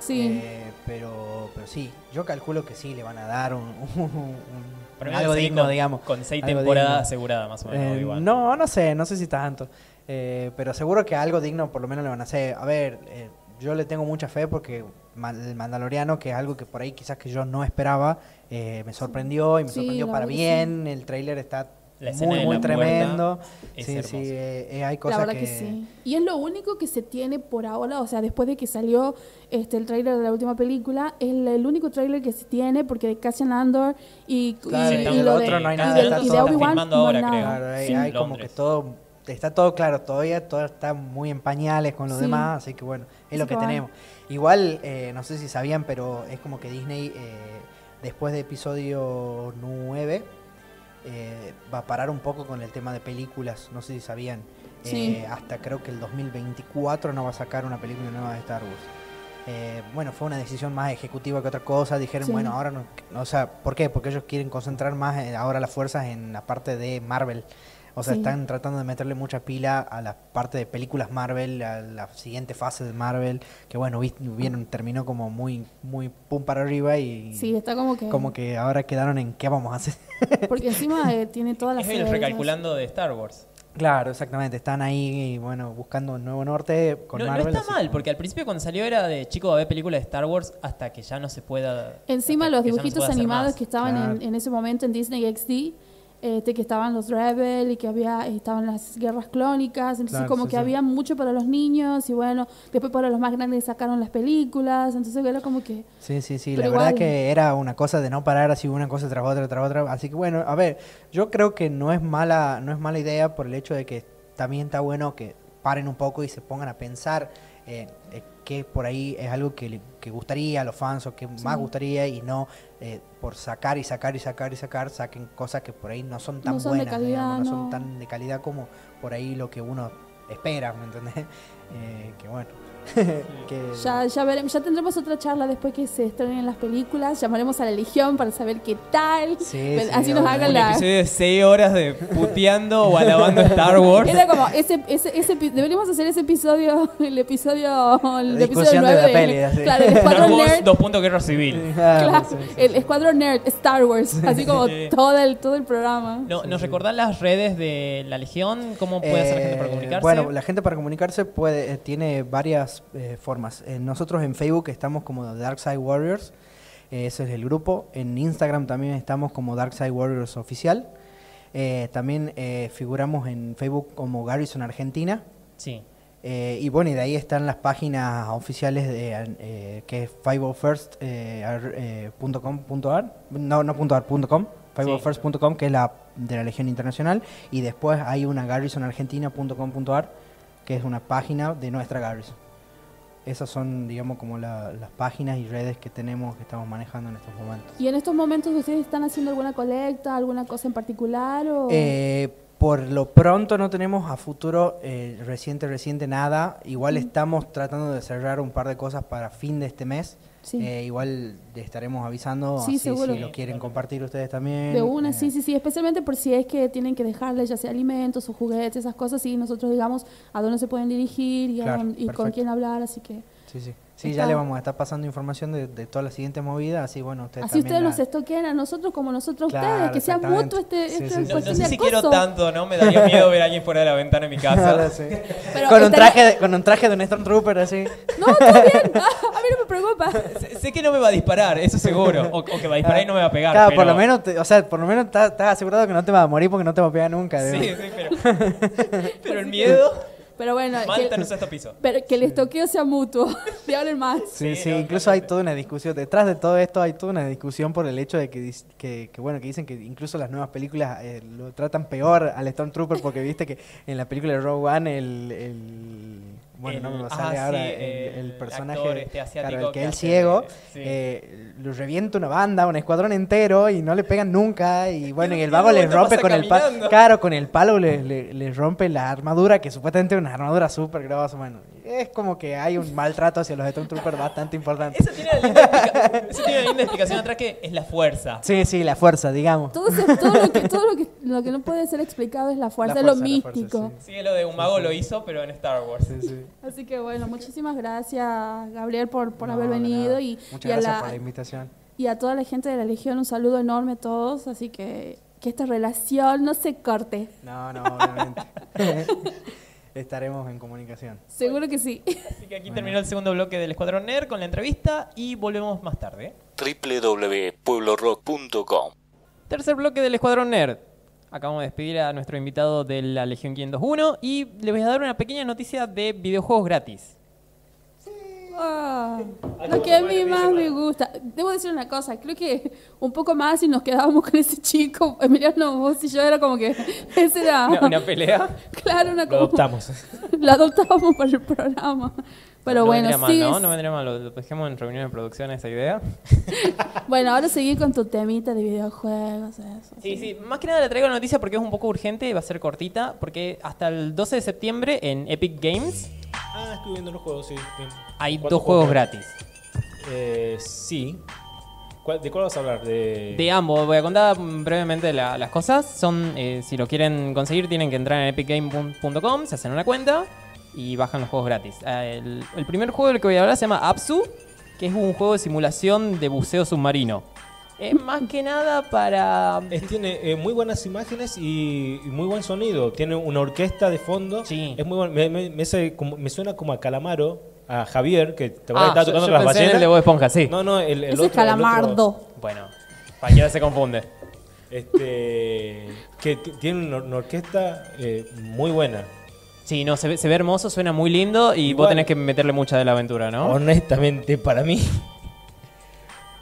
Sí. Eh, pero, pero sí, yo calculo que sí le van a dar un, algo digno, con, digamos. Con seis temporadas aseguradas, más o menos. Eh, no, no sé, no sé si tanto. Eh, pero seguro que algo digno por lo menos le van a hacer. A ver, eh, yo le tengo mucha fe porque el Mandaloriano, que es algo que por ahí quizás que yo no esperaba, eh, me sorprendió y me Sí, sorprendió para bien. El tráiler está La escena muy, de muy la tremendo. es sí, sí, eh, eh, hay La cosas verdad que... que... sí. Y es lo único que se tiene por ahora, o sea, después de que salió este el tráiler de la última película, es el, el único tráiler que se tiene porque de Cassian Andor y, Claro, y, y y lo otro de, no hay y nada, de- está y de todo- Obi-Wan filmando no hay ahora, nada. creo. Claro, hay, Sí. hay como que todo, está todo claro todavía, todo está muy en pañales con los Sí. demás, así que bueno, es lo que tenemos. Igual, eh, no sé si sabían, pero es como que Disney, eh, después de episodio 9, eh, va a parar un poco con el tema de películas, no sé si sabían. Sí. Eh, hasta creo que el 2024 no va a sacar una película nueva de Star Wars. Eh, bueno, fue una decisión más ejecutiva que otra cosa. Dijeron, Sí. bueno, ahora no. O sea, ¿por qué? Porque ellos quieren concentrar más eh, ahora las fuerzas en la parte de Marvel. O sea, Sí. están tratando de meterle mucha pila a la parte de películas Marvel, a la siguiente fase de Marvel. Que bueno, vi- vieron, terminó como muy, muy pum para arriba y. Sí, está como que... Como que ahora quedaron en qué vamos a hacer. Porque encima eh, tiene todas las Es recalculando de Star Wars. claro, exactamente. Están ahí, bueno, buscando un nuevo norte con No, no Marvel. está así mal, que- porque al principio cuando salió era de chico a ver películas de Star Wars hasta que ya no se pueda. Encima los no dibujitos animados que estaban Claro. en, en ese momento en Disney XD, este, que estaban los Rebel y que había estaban las guerras clónicas, entonces Claro, como sí, que sí. había mucho para los niños y bueno, después para los más grandes sacaron las películas, entonces era como que Sí, sí, sí. La verdad que era una cosa de no parar así una cosa tras otra, tras otra. Así que bueno, a ver, yo creo que no es mala, no es mala idea por el hecho de que también está bueno que paren un poco y se pongan a pensar eh, eh, que por ahí es algo que, le- que gustaría a los fans o que más gustaría y no eh, por sacar y sacar y sacar y sacar saquen cosas que por ahí no son tan No son de buenas, calidad, digamos, no, no. son tan de calidad como por ahí lo que uno espera, ¿me entendés? Eh, que bueno. que, ya, ya veremos, ya tendremos otra charla después que se estrenen las películas, llamaremos a la Legión para saber qué tal, Sí, sí, así nos hagan Un la... episodio de 6 horas de puteando o alabando Star Wars. Era como, ese, ese, ese, deberíamos hacer ese episodio, el episodio, el La episodio discusión de 9 la peli, así. Claro, el Star Wars, Nerd. dos puntos guerra civil. Claro, el Escuadrón Nerd, Star Wars, así como Sí. todo el, todo el programa. No, ¿Nos recordás las redes de la Legión? ¿Cómo puede hacer la gente para Eh, comunicarse? Bueno, la gente para comunicarse puede eh, tiene varias eh, formas. Eh, nosotros en Facebook estamos como Dark Side Warriors, eh, ese es el grupo. En Instagram también estamos como Dark Side Warriors Oficial. También figuramos en Facebook como Garrison Argentina. Sí. Y bueno, y de ahí están las páginas oficiales de que es 501st.com.ar, no, no .ar, .com, 501st.com, que es la de la Legión Internacional, y después hay una garrisonargentina.com.ar, que es una página de nuestra Garrison. Esas son, digamos, como la- las páginas y redes que tenemos, que estamos manejando en estos momentos. ¿Y en estos momentos ustedes están haciendo alguna colecta, alguna cosa en particular? O... Eh, por lo pronto no tenemos a futuro eh, reciente, reciente nada. Igual estamos tratando de cerrar un par de cosas para fin de este mes. Sí. Eh, igual le estaremos avisando Sí, así seguro. si lo quieren compartir ustedes también. De una, eh, sí, sí, sí, especialmente por si es que tienen que dejarle ya sea alimentos o juguetes, esas cosas, y nosotros digamos a dónde se pueden dirigir y, a dónde- y con quién hablar, así que... Sí, sí. Sí, Está- ya le vamos a estar pasando información de, de toda la siguiente movida, así bueno, ustedes Así ustedes también nos la- estoqueen a nosotros como nosotros Claro, ustedes, que sea mutuo este, Sí, este sí, sí. No, sé si quiero tanto, ¿no? Me daría miedo ver a alguien fuera de la ventana de mi casa. Claro, sí. Pero con, un traje de, con un traje de un Stormtrooper así. No, todo bien, a mí no me preocupa. sé, sé que no me va a disparar, eso seguro. O, o que va a disparar y no me va a pegar. Claro, por lo menos, te- o sea, por lo menos estás estás asegurado que no te va a morir porque no te va a pegar nunca. Sí, digamos. sí, pero. Pero el miedo. Pero bueno, que, no sexto piso. pero que el estoqueo sea mutuo, de ahora en más. Sí, Sí, sí, no, incluso hay toda una discusión. Detrás de todo esto hay toda una discusión por el hecho de que, dis- que, que, bueno, que dicen que incluso las nuevas películas eh, lo tratan peor al Stormtrooper porque viste que en la película de Rogue One el... el- bueno, no me sale ah, ahora sí, el, personaje, este claro, el que que es ciego, sí. eh, lo revienta una banda, un escuadrón entero y no le pegan nunca y bueno, y Y el vago le vuelta rompe con el palo, claro, con el palo le, le, le rompe la armadura que supuestamente es una armadura súper grosa, bueno, es como que hay un maltrato hacia los Stormtroopers bastante importante. Eso tiene, una linda explica- eso tiene una linda explicación atrás que es la fuerza. Sí, sí, la fuerza, digamos. Todo, lo que, todo lo, que, lo que no puede ser explicado es la fuerza, La es lo fuerza, la fuerza, místico. Sí, lo de un mago lo hizo, pero en Star Wars. Sí, sí. Así que bueno, muchísimas gracias Gabriel por, por No, haber de venido nada. y, Muchas y a gracias la, por la invitación. y a toda la gente de la Legión un saludo enorme a todos, así que que esta relación no se corte. No, no, obviamente. Estaremos en comunicación. Seguro que sí. Así que aquí terminó el segundo bloque del Escuadrón Nerd con la entrevista y volvemos más tarde. www.pueblorock.com Tercer bloque del Escuadrón Nerd. Acabamos de despedir a nuestro invitado de la Legión 501 y le voy a dar una pequeña noticia de videojuegos gratis. Ah, lo que a mí más me gusta. Debo decir una cosa, creo que un poco más y nos quedábamos con ese chico, Emiliano, vos y yo era como que ese era Una, una pelea. claro, una Lo como adoptamos. lo adoptábamos para el programa. Pero no bueno, vendría mal, sigue- ¿no? No vendría mal. Lo, lo dejemos en reunión de producción esa idea. bueno, ahora seguí con tu temita de videojuegos, eso. Sí, sí. Más que nada le traigo la noticia porque es un poco urgente y va a ser cortita. Porque hasta el 12 de septiembre en Epic Games Ah, estuve viendo los juegos, sí. Hay ¿Cuántos dos juegos gratis. Eh, sí. ¿Cuál- ¿De cuál vas a hablar? De... De ambos, voy a contar brevemente la- las cosas. Son, eh, si lo quieren conseguir, tienen que entrar en epicgame.com, se hacen una cuenta y bajan los juegos gratis. Eh, el, el primer juego del que voy a hablar se llama Apsu, que es un juego de simulación de buceo submarino. Es más que nada para... Es- tiene eh, muy buenas imágenes y, y muy buen sonido. Tiene una orquesta de fondo. Sí. Es muy bueno. Me, me- me hace como- me suena como a Calamaro, a Javier, que te Ah, estaba yo- tocando yo las pensé en el ballenas. de Bob Esponja, sí. No, no, el, el Ese otro. es calamardo. el otro, Bueno, cualquiera se confunde. este, que tiene una, una orquesta eh, muy buena. Sí, no, se ve, se ve hermoso, suena muy lindo y vos tenés que meterle mucha de la aventura, ¿no? Honestamente, para mí,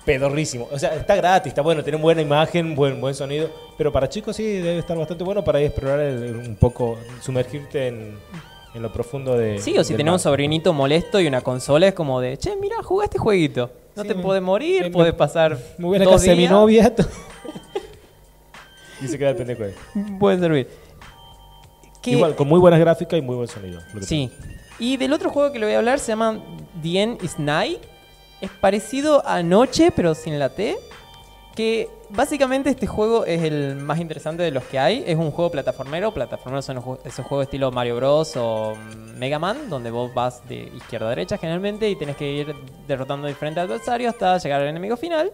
pedorrísimo. O sea, está gratis, está bueno, tiene buena imagen, buen, buen sonido. Pero para chicos sí debe estar bastante bueno para explorar el- un poco, sumergirte en, en lo profundo de. Sí, o si tenés un sobrinito molesto y una consola, es como de, che, mira, juega este jueguito. No Sí, te podés morir, me- podés pasar. Me voy a la dos casa de mi novia. y se queda el pendejo ahí. Puede servir. Que- Igual, con muy buenas gráficas y muy buen sonido. Sí. Y del otro juego que le voy a hablar se llama The End is Night. Es parecido a Noche, pero sin la T. Que básicamente este juego es el más interesante de los que hay. Es un juego plataformero. Plataformeros son esos juegos estilo Mario Bros. o Mega Man, donde vos vas de izquierda a derecha generalmente y tenés que ir derrotando diferentes adversarios hasta llegar al enemigo final.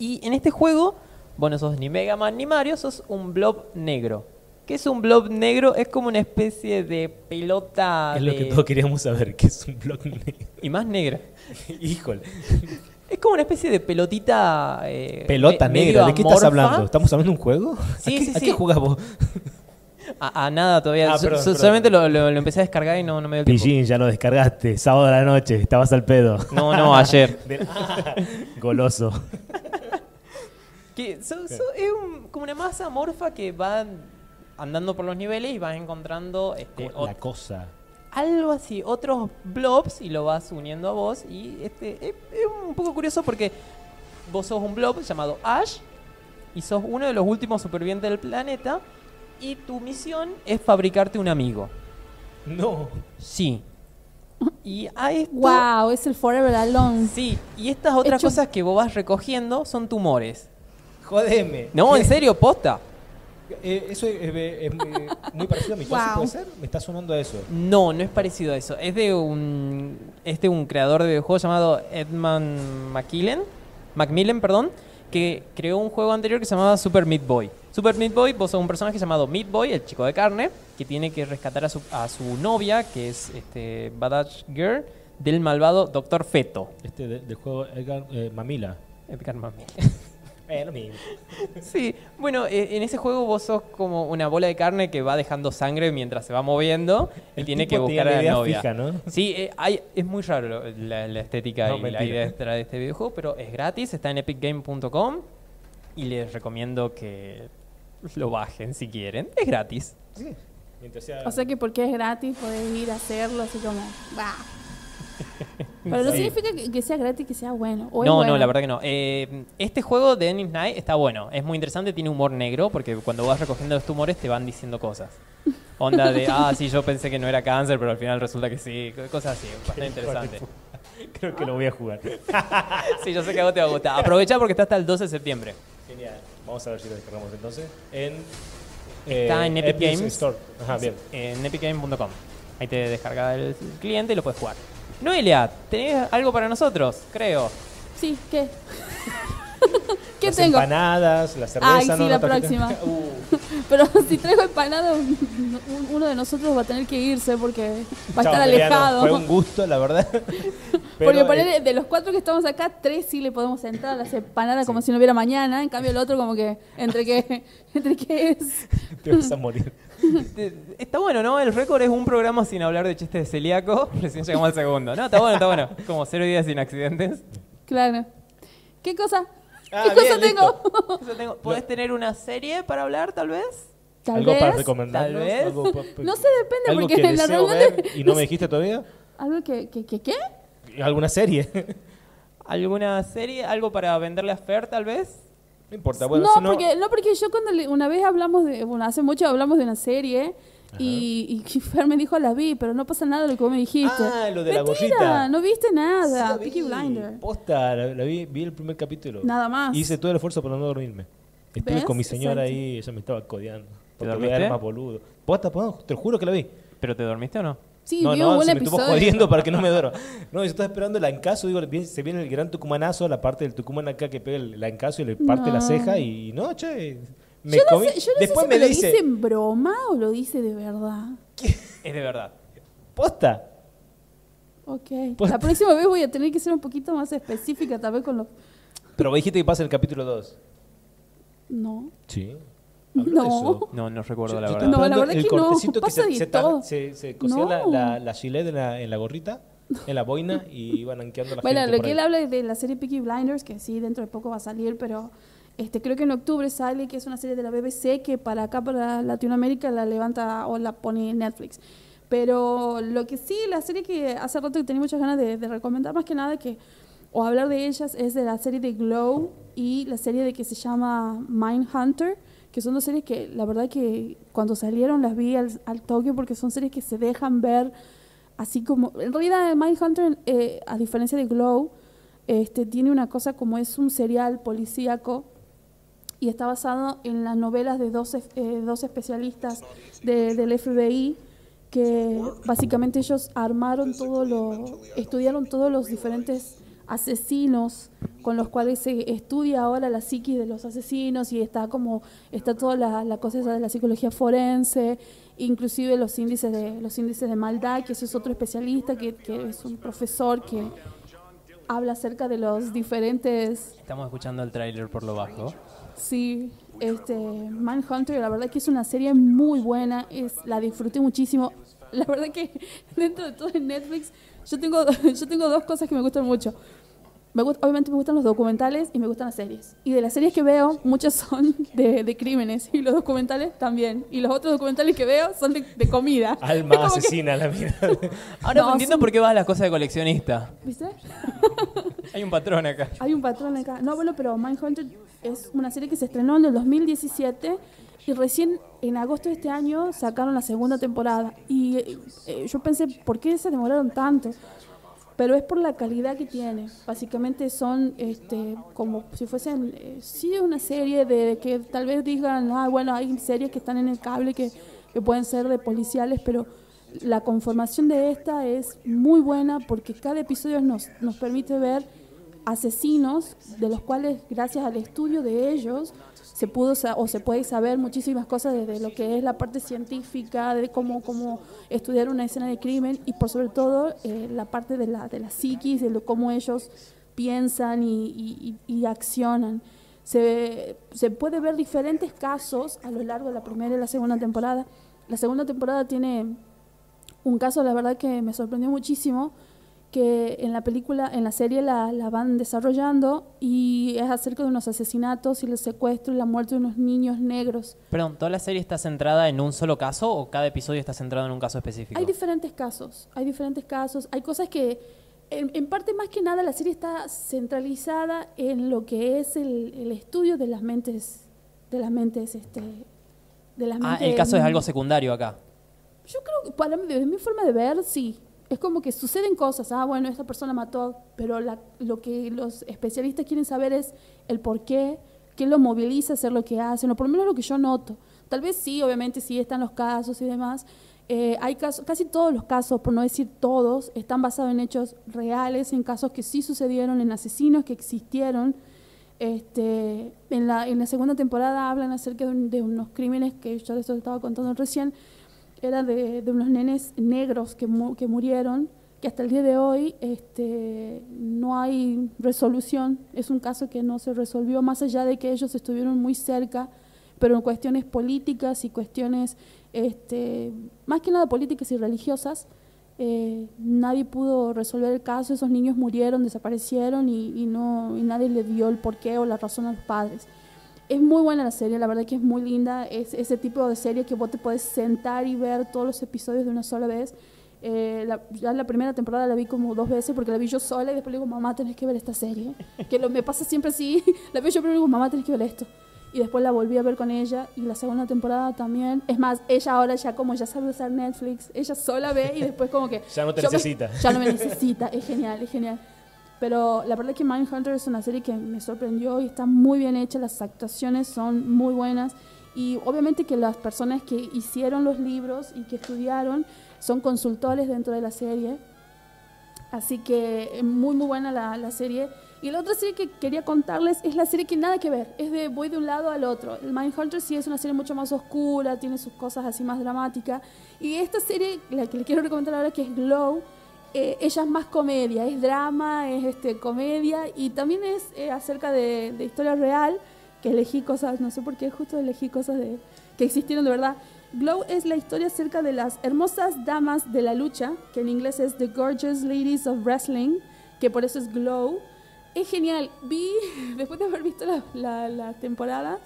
Y en este juego, vos no sos ni Mega Man ni Mario, sos un blob negro. ¿Qué es un blob negro? Es como una especie de pelota Es lo de- que todos queríamos saber, que es un blog negro. y más negra. Híjole. Es como una especie de pelotita. eh, Pelota me- negra, ¿de qué estás hablando? ¿Estamos hablando de un juego? Sí, ¿A qué, sí, ¿a sí. qué jugás vos? A, a nada todavía. Ah, So- perdón, so- perdón. solamente lo, lo- lo empecé a descargar y no, no me dio tiempo. Pillín, ya lo descargaste. Sábado a la noche, estabas al pedo. No, no, ayer. De- Goloso. Que so- so- es un- como una masa amorfa que va andando por los niveles y vas encontrando este, la cosa. algo así, otros blobs y lo vas uniendo a vos. Y este es, es un poco curioso porque vos sos un blob llamado Ash y sos uno de los últimos supervivientes del planeta. y tu misión es fabricarte un amigo. No. Sí. Y a esto... Wow, es el Forever Alone. Sí, y estas otras Hecho- cosas que vos vas recogiendo son tumores. Jodeme. No, en serio, posta. Eh, eso es, es- es muy, parecido a mi caso, Wow. ¿puede ser? Me está sonando a eso. No, no es parecido a eso. Es de un, es de un creador de videojuegos llamado Edmund Macmillan, Macmillan, perdón, que creó un juego anterior que se llamaba Super Meat Boy. Super Meat Boy, vos sos un personaje llamado Meat Boy, el chico de carne, que tiene que rescatar a su, a su novia, que es este Badass Girl, del malvado Doctor Feto. Este de- del juego Edgar eh, Mamila. Edgar Mamila. Eh, lo mismo. Sí, bueno, eh, en ese juego vos sos como una bola de carne que va dejando sangre mientras se va moviendo y El tiene que buscar a la la idea novia. fija, ¿no? Sí, eh, hay- es muy raro lo- la, la estética No, y la mentira. idea detrás de este videojuego, pero es gratis, está en epicgame.com y les recomiendo que lo bajen si quieren. Es gratis. Sí. Mientras sea... O sea que porque es gratis podés ir a hacerlo así como, bah. Pero no Sí. significa que, que sea gratis que sea bueno. o No, bueno. no, la verdad que no. Eh, este juego de Ennis Night está bueno, es muy interesante, tiene humor negro porque cuando vas recogiendo los tumores te van diciendo cosas. Onda de, ah, sí, yo pensé que no era cáncer, pero al final resulta que sí, cosas así, bastante interesante. Creo que lo voy a jugar. Sí, yo sé que a vos te va a gustar. Aprovecha porque está hasta el 12 de septiembre. Genial. Vamos a ver si lo descargamos entonces. En, Está en Epic Epic Games. Store. Ajá, bien. en epicgame.com. Ahí te descarga el cliente y lo puedes jugar. Noelia, ¿tenés algo para nosotros? Creo. Sí, ¿qué? ¿Qué Las tengo? empanadas, la cerveza. Ay, sí, ¿no? la próxima. Uh, Pero si traigo empanada, un- uno de nosotros va a tener que irse porque va a chao, estar Mariano, alejado. Fue un gusto, la verdad. porque Pero, ponele, eh, de los cuatro que estamos acá, tres sí le podemos entrar a las empanadas como si no hubiera mañana. En cambio, el otro como que, entre que, entre que es... te vas a morir. Está bueno, ¿no? El récord es un programa sin hablar de chistes de celíaco. Recién llegamos al segundo. No, está bueno, está bueno. Como cero días sin accidentes. Claro. ¿Qué cosa? Ah, ¿Qué cosa bien, tengo? Eso tengo- ¿Podés tener una serie para hablar, tal vez? Tal ¿Algo para vez. recomendarnos? Tal vez. ¿Algo pa- No sé, depende, algo porque que en la deseo reunión de- y no me dijiste todavía? ¿Algo que, que, que qué? ¿Alguna serie? ¿Alguna serie? ¿Algo para venderle a Fer, tal vez? No importa. Bueno, no, si no, porque, no, porque yo cuando le- una vez hablamos de, bueno, hace mucho hablamos de una serie y, y Fer me dijo la vi, pero no pasa nada de lo que vos me dijiste. Ah, lo de la gorrita. no viste Sí, nada. Peaky Blinder. Posta, la, la vi, vi el primer capítulo. Nada más. Hice todo el esfuerzo para no dormirme. Estuve ¿Ves? con mi señora Exacto. ahí, ella me estaba codeando. Porque dormiste? era más boludo. Posta, posta, te juro que la vi. ¿Pero te dormiste o no? Sí, no, no, un se me estuvo jodiendo para que no me duerma. No, yo estaba esperando el ancazo, digo, se viene el gran tucumanazo, la parte del tucumán acá que pega el, ancazo y le parte No. la ceja y no, che. Me yo no comí. sé, yo no Después sé si me, me, lo dice, dice en broma o lo dice de verdad. Es de verdad. posta. Ok. La próxima vez voy a tener que ser un poquito más específica, tal vez con los... Pero me dijiste que pasa en el capítulo 2. No. Sí. No. No, no recuerdo Yo- la yo verdad. No, la verdad el que no, cortecito pasa que se, se, tar- se, se cosía la, No. la, la gilet en la, en la gorrita, en la boina y iban anqueando a la Bueno, gente lo por que ahí. él habla de la serie Peaky Blinders, que sí, dentro de poco va a salir, pero este creo que en octubre sale, que es una serie de la BBC, que para acá, para Latinoamérica, la levanta o la pone en Netflix. Pero lo que sí, la serie que hace rato que tenía muchas ganas de, de recomendar, más que nada, que o hablar de ellas, es de la serie de Glow y la serie de que se llama Mindhunter, que son dos series que la verdad que cuando salieron las vi al, al porque son series que se dejan ver así como en realidad Mindhunter eh, a diferencia de Glow este tiene una cosa como es un serial policíaco y está basado en las novelas de dos, eh, dos especialistas de- del FBI que básicamente ellos armaron todo lo estudiaron todos los diferentes asesinos con los cuales se estudia ahora la psiquis de los asesinos y está como está toda la, la cosa esa de la psicología forense inclusive los índices de los índices de maldad que ese es otro especialista que, que es un profesor que habla acerca de los diferentes Estamos escuchando el tráiler por lo bajo. Sí, este, Manhunter, la verdad que es una serie muy buena, es, la disfruté muchísimo. La verdad que dentro de todo en Netflix, yo tengo, yo tengo dos cosas que me gustan mucho. Me gust- obviamente me gustan los documentales y me gustan las series. Y de las series que veo, muchas son de, de crímenes y los documentales también. Y los otros documentales que veo son de, de comida. Alma que- asesina, la mira. Ahora No, no, entiendo son- por qué vas a las cosas de coleccionista. ¿Viste? Hay un patrón acá. Hay un patrón acá. No, bueno, pero Mindhunter es una serie que se estrenó en el 2017 Y recién en agosto de este año sacaron la segunda temporada. Y eh, yo pensé, ¿por qué se demoraron tanto? Pero es por la calidad que tiene. Básicamente son este, como si fuesen, eh, sí, una serie de que tal vez digan, ah, bueno, hay series que están en el cable que, que pueden ser de policiales, pero la conformación de esta es muy buena porque cada episodio nos, nos permite ver asesinos de los cuales gracias al estudio de ellos se pudo o se puede saber muchísimas cosas desde lo que es la parte científica de cómo, cómo estudiar una escena de crimen y por sobre todo eh, la parte de la, de la psiquis, de lo, cómo ellos piensan y- y- y accionan. Se, se puede ver diferentes casos a lo largo de la primera y la segunda temporada. La segunda temporada tiene un caso, la verdad, que me sorprendió muchísimo, que en la película, en la serie la, la van desarrollando y es acerca de unos asesinatos y el secuestro y la muerte de unos niños negros. Perdón, ¿toda la serie está centrada en un solo caso o cada episodio está centrado en un caso específico? Hay diferentes casos, hay diferentes casos, hay cosas que, en, en parte más que nada, la serie está centralizada en lo que es el, el estudio de las mentes, de las mentes, este, de las ah, mentes. el caso es algo secundario acá. Yo creo que para mí, desde mi forma de ver, sí. Es como que suceden cosas. Ah, bueno, esta persona mató, pero la- lo que los especialistas quieren saber es el por qué, qué lo moviliza a hacer lo que hacen, o por lo menos lo que yo noto. Tal vez sí, obviamente sí están los casos y demás. Eh, hay casos, casi todos los casos, por no decir todos, están basados en hechos reales, en casos que sí sucedieron, en asesinos que existieron. Este, en, la, segunda temporada hablan acerca de, un- de unos crímenes que yo eso estaba contando recién, era de, unos nenes negros que, mu- que murieron, que hasta el día de hoy este, no hay resolución. Es un caso que no se resolvió, más allá de que ellos estuvieron muy cerca, pero en cuestiones políticas y cuestiones, este, más que nada políticas y religiosas, eh, nadie pudo resolver el caso. Esos niños murieron, desaparecieron y, y no, y nadie le dio el porqué o la razón a los padres. Es muy buena la serie, la verdad que es muy linda. Es ese tipo de serie que vos te puedes sentar y ver todos los episodios de una sola vez. Eh, la, ya la primera temporada la vi como dos veces porque la vi yo sola y después le digo, mamá, tenés que ver esta serie. Que lo, me pasa siempre así. la veo yo primero y digo, mamá, tenés que ver esto. Y después la volví a ver con ella y la segunda temporada también. Es más, ella ahora ya como ya sabe usar Netflix, ella sola ve y después como que... Ya no te yo me- necesita. ya no me necesita, es genial, es genial. Pero la verdad es que Mindhunter es una serie que me sorprendió y está muy bien hecha, las actuaciones son muy buenas y obviamente que las personas que hicieron los libros y que estudiaron son consultores dentro de la serie. Así que muy muy buena la, la serie. Y la otra serie que quería contarles es la serie que nada que ver, es de voy de un lado al otro. El Mindhunter sí es una serie mucho más oscura, tiene sus cosas así más dramáticas. Y esta serie, la que les quiero recomendar ahora, que es Glow, eh, ella es más comedia, es drama, es este comedia y también es eh, acerca de, historia real, que elegí cosas, no sé por qué justo elegí cosas de, que existieron de verdad. Glow es la historia acerca de las hermosas damas de la lucha, que en inglés es The Gorgeous Ladies of Wrestling, que por eso es Glow. Es genial. Vi, después de haber visto la temporada,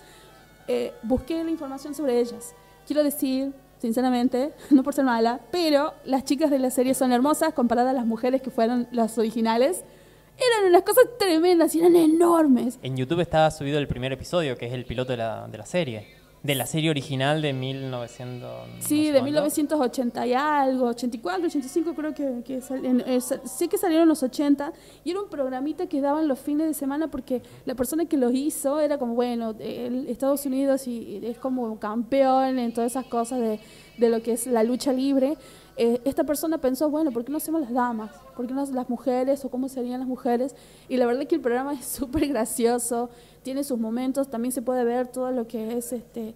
eh, busqué la información sobre ellas. Quiero decir, sinceramente, no por ser mala, pero las chicas de la serie son hermosas comparadas a las mujeres que fueron las originales. Eran unas cosas tremendas y eran enormes. En YouTube está subido el primer episodio, que es el piloto de la, de la serie. De la serie original de 1900. no Sí, sé de cuándo. 1980 y algo, 84, 85 creo que, que sal- en- eh, sé que salieron los 80 y era un programita que daban los fines de semana porque la persona que los hizo era como, bueno, el Estados Unidos y, y es como campeón en todas esas cosas de, de lo que es la lucha libre. Eh, esta persona pensó, bueno, ¿por qué no hacemos las damas? ¿Por qué no las mujeres o cómo serían las mujeres? Y la verdad es que el programa es súper gracioso, tiene sus momentos, también se puede ver todo lo que es este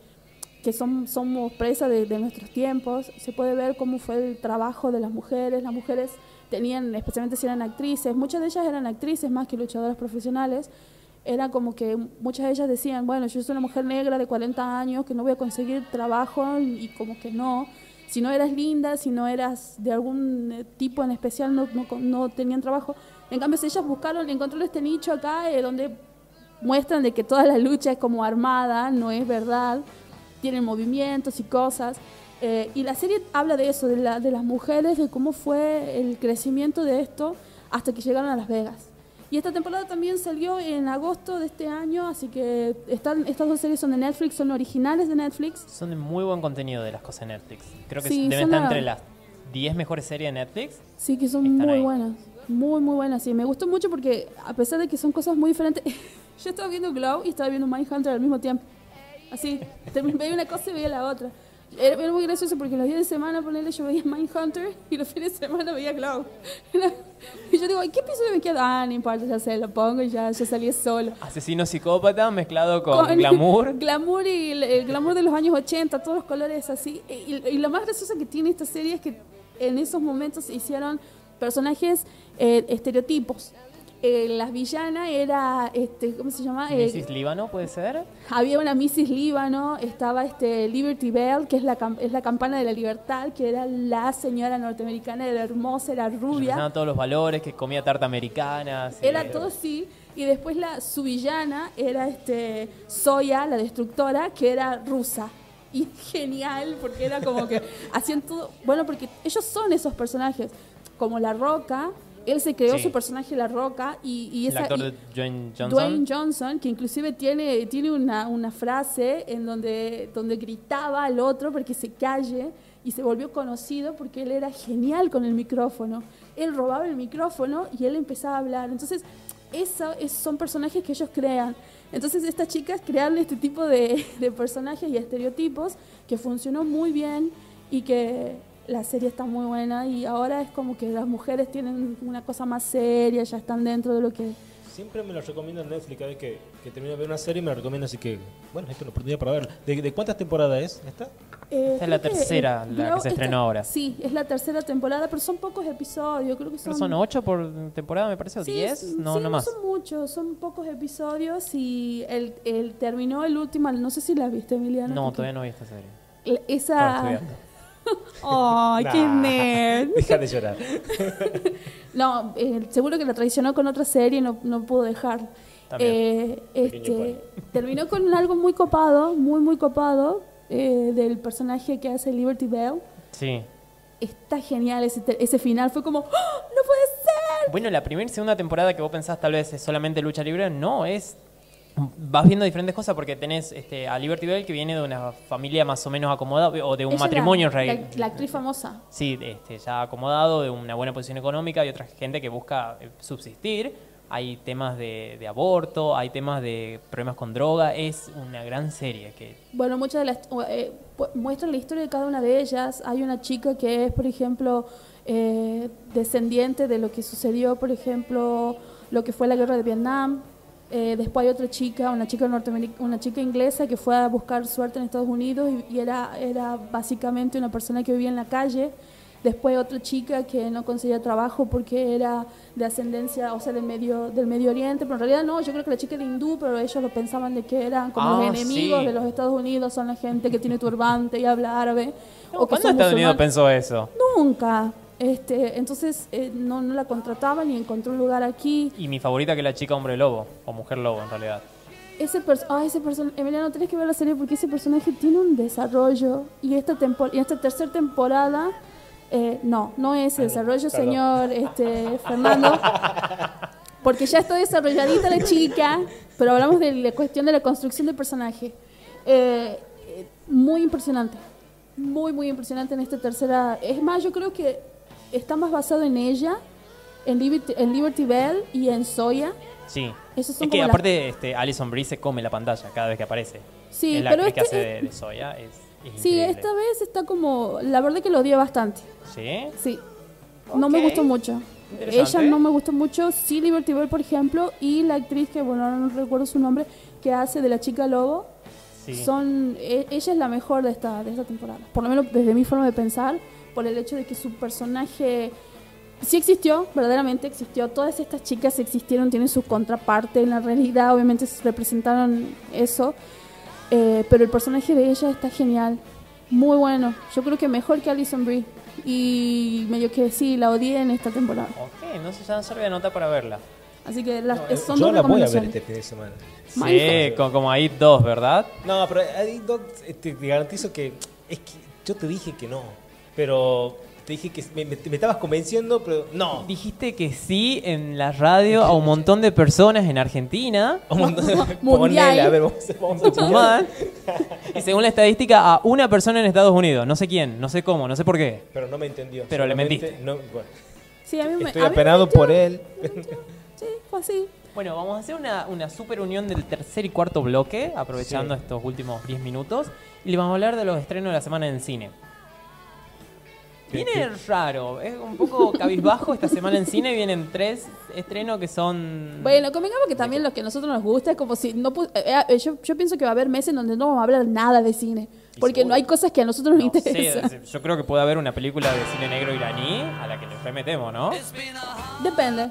que son, somos presa de, de nuestros tiempos. Se puede ver cómo fue el trabajo de las mujeres. Las mujeres tenían, especialmente si eran actrices, muchas de ellas eran actrices más que luchadoras profesionales. Era como que muchas de ellas decían, bueno, yo soy una mujer negra de 40 años que no voy a conseguir trabajo y como que no. Si no eras linda, si no eras de algún eh, tipo en especial, no, no, tenían trabajo. En cambio, si ellas buscaron, encontraron este nicho acá eh, donde muestran de que toda la lucha es como armada, no es verdad, tienen movimientos y cosas. Eh, y la serie habla de eso, de, la- de las mujeres, de cómo fue el crecimiento de esto hasta que llegaron a Las Vegas. Y esta temporada también salió en agosto de este año, así que están, estas dos series son de Netflix, son originales de Netflix. Son de muy buen contenido de las cosas de Netflix. Creo que Sí, deben estar la- entre las 10 mejores series de Netflix. Sí, que son muy ahí. buenas. Muy, muy buenas. Sí, me gustó mucho porque a pesar de que son cosas muy diferentes, yo estaba viendo Glow y estaba viendo Mindhunter al mismo tiempo. Así, veía una cosa y veía la otra. Era, era muy gracioso porque los días de semana, ponerle, yo veía Mindhunter y los fines de semana veía Glow. Y yo digo, ¿y qué episodio me queda? Ah, no importa, ya sé, lo pongo y ya, ya salí solo. Asesino psicópata mezclado con, glamour. Glamour y el, el glamour de los años 80, todos los colores así. Y, y lo más gracioso que tiene esta serie es que en esos momentos se hicieron personajes eh, estereotipos. Eh, la villana era, este, ¿cómo se llama? Eh, Mrs. Líbano, ¿puede ser? había una Mrs. Líbano, estaba este Liberty Bell, que es la, es la campana de la libertad, que era la señora norteamericana, era hermosa, era rubia. Todos los valores, que comía tarta americana. sí. Era todo así. Y después la su villana era este Soya, la destructora, que era rusa. Y genial, porque era como que hacían todo. Bueno, porque ellos son esos personajes. Como La Roca, él se creó Sí. su personaje La Roca y, y El esa. actor y- de Dwayne Johnson. Dwayne Johnson, que inclusive tiene, tiene una, una frase en donde, donde gritaba al otro porque se calle y se volvió conocido porque él era genial con el micrófono. Él robaba el micrófono y él empezaba a hablar. Entonces, eso, es- son personajes que ellos crean. Entonces, estas chicas crearon este tipo de, de personajes y estereotipos que funcionó muy bien y que la serie está muy buena y ahora es como que las mujeres tienen una cosa más seria, ya están dentro de lo que Siempre me lo recomiendo en Netflix. Cada vez que, que termino de ver una serie me lo recomiendo, así que, bueno, esta es una oportunidad para verla. ¿De, de cuántas temporadas es esta? Eh, Esta es la que, tercera, eh, la que se estrenó ahora. Sí, es la tercera temporada, pero son pocos episodios, creo que son... Que son 8 por temporada, me parece, o Sí, 10. s- No, sí, no más. son muchos, son pocos episodios y el, el terminó el último, no sé si la viste, Emiliana. No, porque todavía no vi esta serie. la- Esa... estudiando. ¡Ay, qué Nah. nerd! Deja de llorar. No, eh, seguro que la traicionó con otra serie y no, no pudo dejar. También. Eh, Pequeño este, terminó con algo muy copado, muy, muy copado, eh, del personaje que hace Liberty Bell. Sí. Está genial ese, te- ese final, fue como, ¡Oh, ¡no puede ser! Bueno, la primera y segunda temporada que vos pensás tal vez es solamente lucha libre, no, es... Vas viendo diferentes cosas porque tenés este, a Liberty Bell que viene de una familia más o menos acomodada, o de un Ella matrimonio la, la, la actriz famosa. Sí, este, ya acomodado, de una buena posición económica y otra gente que busca eh, subsistir. Hay temas de, de aborto, hay temas de problemas con droga. Es una gran serie que Bueno, muchas de las eh, la historia de cada una de ellas. Hay una chica que es, por ejemplo, eh, descendiente de lo que sucedió, por ejemplo, lo que fue la guerra de Vietnam. Eh, después hay otra chica, una chica norteamericana, una chica inglesa que fue a buscar suerte en Estados Unidos y, y era, era básicamente una persona que vivía en la calle. Después otra chica que no conseguía trabajo porque era de ascendencia, o sea, del medio, del Medio Oriente, pero en realidad no, yo creo que la chica era hindú, pero ellos lo pensaban de que eran como Ah, los enemigos sí. de los Estados Unidos, son la gente que tiene turbante y habla árabe. o que ¿Cuándo son Estados Unidos pensó eso? Nunca. Este, entonces eh, no, no la contrataban y encontró un lugar aquí. Y mi favorita que es la chica hombre lobo, o mujer lobo en realidad. Ese ah, ese person Emiliano, tenés que ver la serie porque ese personaje tiene un desarrollo. Y esta, tempo y esta tercera temporada, eh, no, no es el desarrollo, perdón. señor este, Fernando. Porque ya está desarrolladita la chica, pero hablamos de la cuestión de la construcción del personaje. Eh, muy impresionante. Muy, muy impresionante en esta tercera. Es más, yo creo que está más basado en ella, en Liberty, en Liberty Bell y en Soya. Sí. Esos son Es que como las- aparte este, Alison Brie se come la pantalla cada vez que aparece. Sí, es la pero actriz que este- hace de, de Soya. Es, es Sí, increíble. esta vez está como. La verdad que lo odié bastante. ¿Sí? Sí. No me gustó mucho. Ella no me gustó mucho. Sí, Liberty Bell, por ejemplo, y la actriz que, bueno, no recuerdo su nombre, que hace de la chica lobo. Sí. Son, e- ella es la mejor de esta, de esta temporada. Por lo menos desde mi forma de pensar, por el hecho de que su personaje sí existió, verdaderamente existió. Todas estas chicas existieron, tienen su contraparte en la realidad, obviamente se representaron eso. Eh, pero el personaje de ella está genial, muy bueno. Yo creo que mejor que Alison Brie. Y medio que sí, la odié en esta temporada. Ok, entonces ya serve de nota para verla. Así que las, No, son yo dos la voy a ver este fin de semana. Sí, como ahí dos, ¿verdad? No, pero ahí no, este, te garantizo que es que yo te dije que no, pero Te dije que me, me- me estabas convenciendo, pero no. Dijiste que sí en la radio a un montón de personas en Argentina. Un montón de- Mundial. Ponele, a ver, vamos, a- vamos a Tucumán. Y según la estadística, a una persona en Estados Unidos. No sé quién, no sé cómo, no sé por qué. Pero no me entendió. Pero le mentiste. No, bueno, Sí, a mí me. estoy apenado por él. Sí, fue así. Bueno, vamos a hacer una, una super unión del tercer y cuarto bloque, aprovechando Sí. estos últimos 10 minutos. Y le vamos a hablar de los estrenos de la semana en cine. Viene raro, es un poco cabizbajo esta semana en cine. Vienen tres estrenos que son. Bueno, convengamos que también lo que a nosotros nos gusta es como si no eh, eh, yo, yo pienso que va a haber meses en donde no vamos a hablar nada de cine. Porque no hay cosas que a nosotros nos No interesan. yo creo que puede haber una película de cine negro iraní a la que nos remetemos, ¿no? Depende.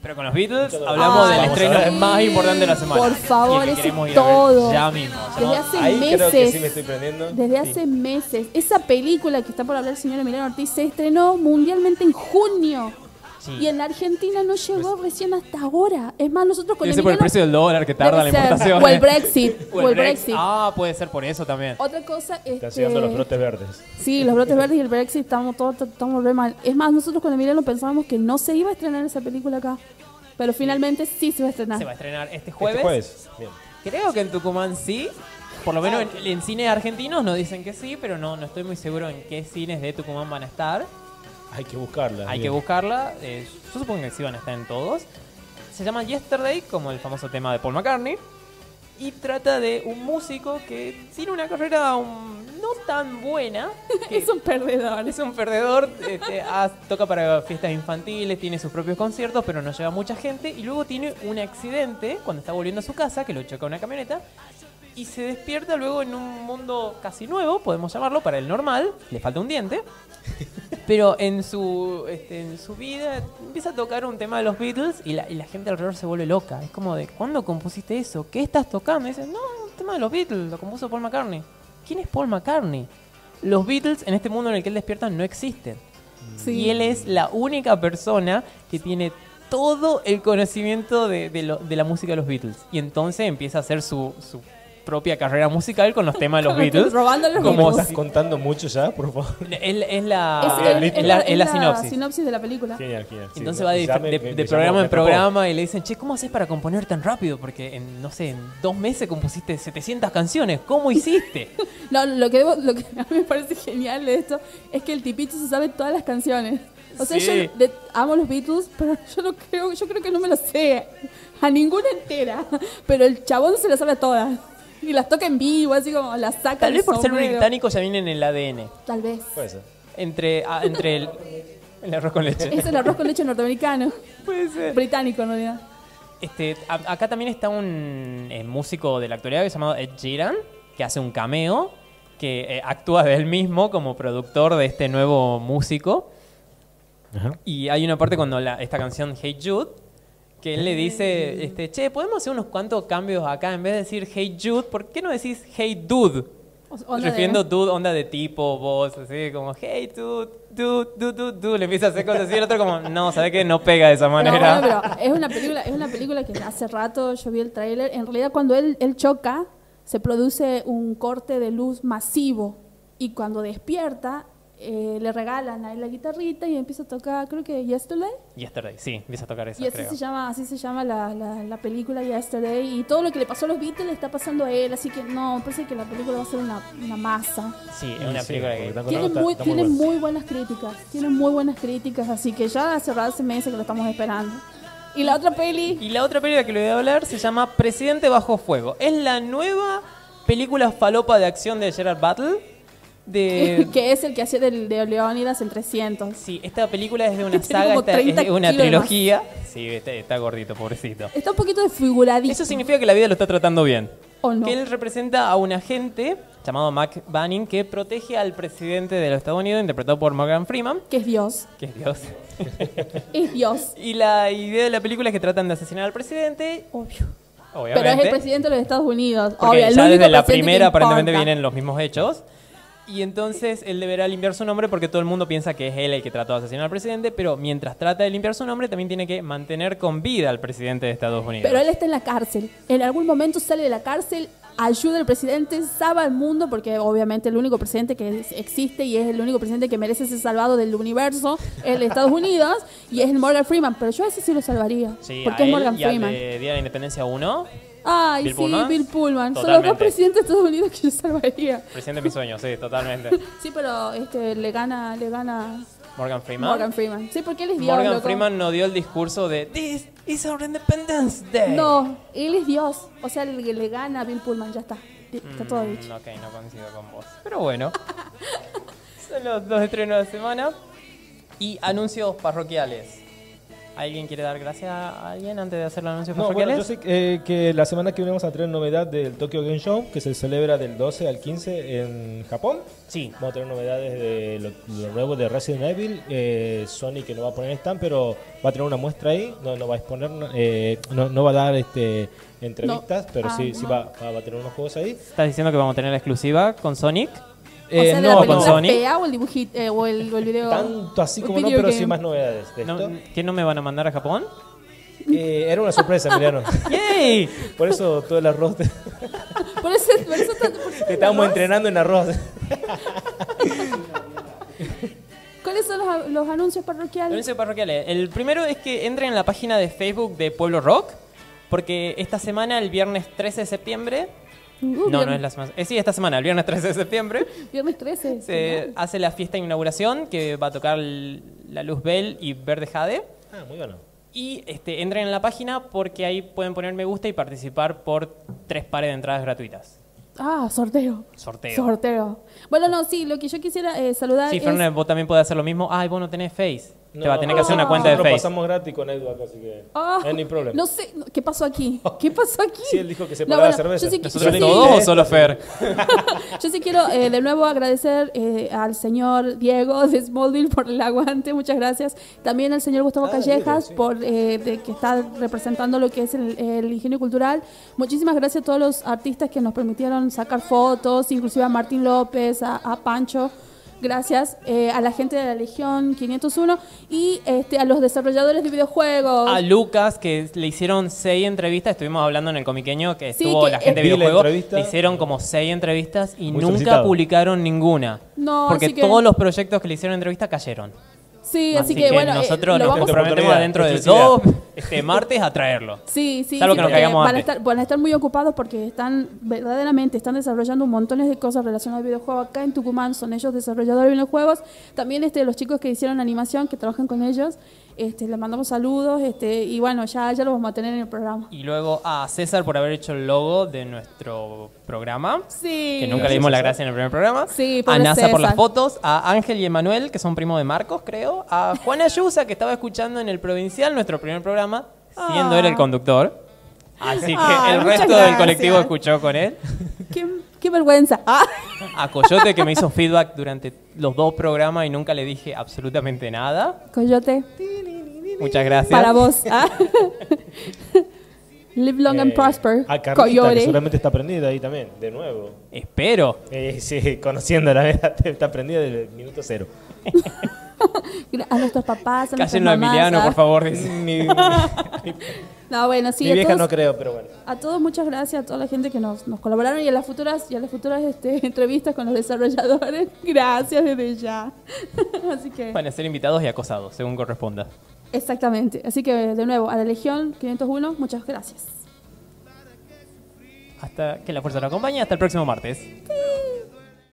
Pero con los Beatles hablamos Ah, del estreno más importante de la semana. Por favor, Y que ver todo. Ya mismo. Desde hace Ahí creo que meses. sí me estoy prendiendo. Desde hace meses. Esa película que está por hablar el señor Emiliano Ortiz se estrenó mundialmente en junio. Sí. Y en la Argentina no llegó recién hasta ahora. Es más, nosotros con ser por el precio del dólar que tarda la importación. O el Brexit. O o el Brex- Brexit. Ah, puede ser por eso también. Otra cosa es Están llegando los brotes verdes. Sí, los brotes verdes y el Brexit estamos todos estamos re mal. Es más, nosotros con Emiliano pensábamos que no se iba a estrenar esa película acá. Pero finalmente sí se va a estrenar. Se va a estrenar este jueves. Este jueves. Bien. Creo que en Tucumán sí. Por lo menos en, en cines argentinos nos dicen que sí, pero no, no estoy muy seguro en qué cines de Tucumán van a estar. Hay que buscarla. Hay que bien. buscarla. eh, yo supongo que sí van a estar en todos. Se llama Yesterday, como el famoso tema de Paul McCartney. Y trata de un músico que tiene una carrera um, no tan buena. que Es un perdedor. es un perdedor, este, ha- toca para fiestas infantiles, tiene sus propios conciertos, pero no lleva mucha gente. Y luego tiene un accidente cuando está volviendo a su casa, que lo choca una camioneta. Y se despierta luego en un mundo casi nuevo, podemos llamarlo, para el normal. Le falta un diente. Pero en su, este, en su vida empieza a tocar un tema de los Beatles y la, y la gente alrededor se vuelve loca. Es como de, ¿cuándo compusiste eso? ¿Qué estás tocando? Y dicen, no, un tema de los Beatles, lo compuso Paul McCartney. ¿Quién es Paul McCartney? Los Beatles en este mundo en el que él despierta no existen. Sí. Y él es la única persona que tiene todo el conocimiento de, de lo- de la música de los Beatles. Y entonces empieza a hacer su, su propia carrera musical con los temas de los Beatles. Robando los Como Beatles. ¿Estás contando mucho ya, por favor? Es, es la, Es, es la, la sinopsis. de la película. Genial, genial. sí, Entonces va de, ya me- de- me- de me programa llamó, en programa y le dicen, che, ¿cómo haces para componer tan rápido? Porque en, no sé, en dos meses compusiste 700 canciones. ¿Cómo hiciste? No, lo que, debo- lo que a mí me parece genial de esto es que el tipito se sabe todas las canciones. O sea, Sí. yo de- amo los Beatles, pero yo no creo, yo creo que no me las sé a ninguna entera. Pero el chabón se las sabe a todas. Y las toca en vivo, así como las saca Tal vez por ser sombrero. británico ya viene en el ADN. Tal vez. Puede ser. Entre, ah, entre el, el arroz con leche. Es el arroz con leche norteamericano. Puede ser. Británico, en realidad. Este, a- acá también está un eh, músico de la actualidad que se llama Ed Sheeran, que hace un cameo, que eh, actúa de él mismo como productor de este nuevo músico. Ajá. Y hay una parte cuando la- esta canción Hey Jude, que él le dice, este, che, ¿podemos hacer unos cuantos cambios acá? En vez de decir Hey Jude, ¿por qué no decís Hey Dude? Onda de- Refiriendo dude, onda de tipo, voz, así como Hey Dude, Dude, Dude, Dude, Dude. Le empieza a hacer cosas así, el otro como, no, ¿sabes qué? No pega de esa Pero manera. bueno, pero es una película, es una película que hace rato yo vi el tráiler. En realidad cuando él, él choca, se produce un corte de luz masivo. Y cuando despierta, eh, le regalan a él la guitarrita y empieza a tocar, creo que Yesterday. Yesterday, sí, empieza a tocar esa, Y así creo. se llama, así se llama la, la, la película Yesterday. Y todo lo que le pasó a los Beatles le está pasando a él. Así que no, parece que la película va a ser una, una masa. Sí, es una Sí, película que... está Tiene, muy, está- tiene bueno. muy buenas críticas. Tiene muy buenas críticas. Así que ya hace rato meses que lo estamos esperando. Y la otra peli. Y la otra película que le voy a hablar se llama Presidente Bajo Fuego. Es la nueva película falopa de acción de Gerard Battle. De... que es el que hacía del, de Leónidas en 300. Sí, esta película es de una saga, esta- 30 es una trilogía. Sí, está, está gordito, pobrecito. Está un poquito desfiguradito. Eso significa que la vida lo está tratando bien. ¿O no? Que él representa a un agente llamado Mac Banning que protege al presidente de los Estados Unidos, interpretado por Morgan Freeman, Que es Dios. que es Dios. Es Dios. Y la idea de la película es que tratan de asesinar al presidente, Obvio. obviamente. Pero es el presidente de los Estados Unidos. Porque Obvio, el ya único desde la primera aparentemente vienen los mismos hechos. Y entonces él deberá limpiar su nombre porque todo el mundo piensa que es él el que trató de asesinar al presidente, pero mientras trata de limpiar su nombre también tiene que mantener con vida al presidente de Estados Unidos. Pero él está en la cárcel. En algún momento sale de la cárcel ayuda al presidente, salva al mundo, porque obviamente el único presidente que existe y es el único presidente que merece ser salvado del universo es el de Estados Unidos y es el Morgan Freeman. Pero yo a ese sí lo salvaría. Sí, porque a es Morgan y al Freeman. de Día de la Independencia 1, Ay, Bill sí, Pullman. Bill Pullman. Son los Totalmente. dos presidentes de Estados Unidos que yo salvaría. presidente de mis sueños, sí, totalmente. Sí, pero este le gana, le gana Morgan Freeman. Morgan Freeman. Sí, porque él es Dios. Morgan loco. Freeman no dio el discurso de This is our Independence Day. No, él es Dios. O sea, le, le gana a Bill Pullman, ya está. Está todo Mm, dicho. ok, no coincido con vos. Pero bueno. Son los dos estrenos de la semana. Y anuncios parroquiales. ¿Alguien quiere dar gracias a alguien antes de hacer los anuncios No, bueno, yo sé eh, que la semana que viene vamos a tener novedad del Tokyo Game Show, que se celebra del 12 al 15 en Japón. Sí. Vamos a tener novedades de lo, lo nuevo de Resident Evil. Eh, Sony que no va a poner stand, pero va a tener una muestra ahí. No, no va a exponer, eh, no, no va a dar este entrevistas, pero Ah, sí, sí no. va, va- va a tener unos juegos ahí. ¿Estás diciendo que vamos a tener la exclusiva con Sonic? O sea, Eh, la no, con Sony. fea o el dibujito eh, o, el, o el video. tanto así como no, pero sí game. más novedades de No, esto. ¿Qué no me van a mandar a Japón? Eh, era una sorpresa, Emiliano. ¡Yay! Por eso todo el arroz. Te, Por eso, por eso por eso te estábamos ¿no? entrenando en arroz. ¿Cuáles son los, los anuncios parroquiales? Anuncios parroquiales. El primero es que entren en la página de Facebook de Pueblo Rock. Porque esta semana, el viernes 13 de septiembre. Uh, no, no es la semana. eh, sí, esta semana, el viernes 13 de septiembre. Viernes 13. Se genial. hace la fiesta de inauguración que va a tocar la Luz Bell y Verde Jade. Ah, muy bueno. Y este, entren en la página porque ahí pueden poner me gusta y participar por tres pares de entradas gratuitas. Ah, sorteo. Sorteo. Sorteo. Bueno, no, sí, lo que yo quisiera eh, saludar Sí, es... Fernet, vos también podés hacer lo mismo. Ay, vos no tenés Face. Te va a tener que hacer una no. cuenta de Nosotros Face. pasamos gratis con Edu acá, así que Ah, no hay ni problema. No sé, no, ¿qué pasó aquí? ¿Qué pasó aquí? Sí, él dijo que se No, pagaba bueno, cerveza. yo sí- ¿Nosotros yo sí- todos o solo Fer? Yo sí quiero eh, de nuevo agradecer eh, al señor Diego de Smallville por el aguante, muchas gracias. También al señor Gustavo Ah, Callejas Diego, sí. por eh, de que está representando lo que es el, el ingenio cultural. Muchísimas gracias a todos los artistas que nos permitieron sacar fotos, inclusive a Martín López, a, a Pancho. Gracias eh, a la gente de la Legión 501 y este, a los desarrolladores de videojuegos. A Lucas, que le hicieron seis entrevistas. Estuvimos hablando en el comiqueño que Sí, estuvo que la gente de videojuegos. entrevista. Le hicieron como seis entrevistas y Muy nunca solicitado. publicaron ninguna. No, porque así que- todos los proyectos que le hicieron entrevista cayeron. Sí, así, que, bueno, eh, nosotros lo nos vamos comprometemos dentro de dos este, martes a traerlo. Sí, sí, Salvo sí, que nos porque caigamos van, a antes. estar, van a estar muy ocupados porque están, verdaderamente, están desarrollando un montón de cosas relacionadas al videojuego acá en Tucumán, son ellos desarrolladores de videojuegos. También este, los chicos que hicieron animación, que trabajan con ellos, este, les mandamos saludos este, y bueno, ya, ya lo vamos a tener en el programa. Y luego a César por haber hecho el logo de nuestro programa. Sí. Que nunca le dimos la gracia en el primer programa. Sí, a NASA por las fotos. A Ángel y Emanuel, que son primos de Marcos, creo. A Juan Ayusa, que estaba escuchando en el Provincial, nuestro primer programa, siendo Ah. él el conductor. Así que el resto del colectivo escuchó con él. Qué, qué vergüenza. Ah. A Coyote, que me hizo feedback durante los dos programas y nunca le dije absolutamente nada. Coyote, Muchas gracias. para vos. Ah. Live long and Eh, prosper. A Carlita, que Coyote. seguramente está prendida ahí también, de nuevo. Espero. Eh, sí, conociendo la verdad, está prendida desde el minuto cero. A nuestros papás, a nuestras a Emiliano, ah. por favor. No, bueno, sí, mi a vieja todos- no creo, pero bueno. A todos muchas gracias a toda la gente que nos, nos colaboraron y a las futuras y a las futuras este, entrevistas con los desarrolladores. Gracias desde ya. Así que Van a ser invitados y acosados, según corresponda. exactamente. Así que de nuevo a la Legión 501 muchas gracias. Hasta que la fuerza lo acompañe. Hasta el próximo martes.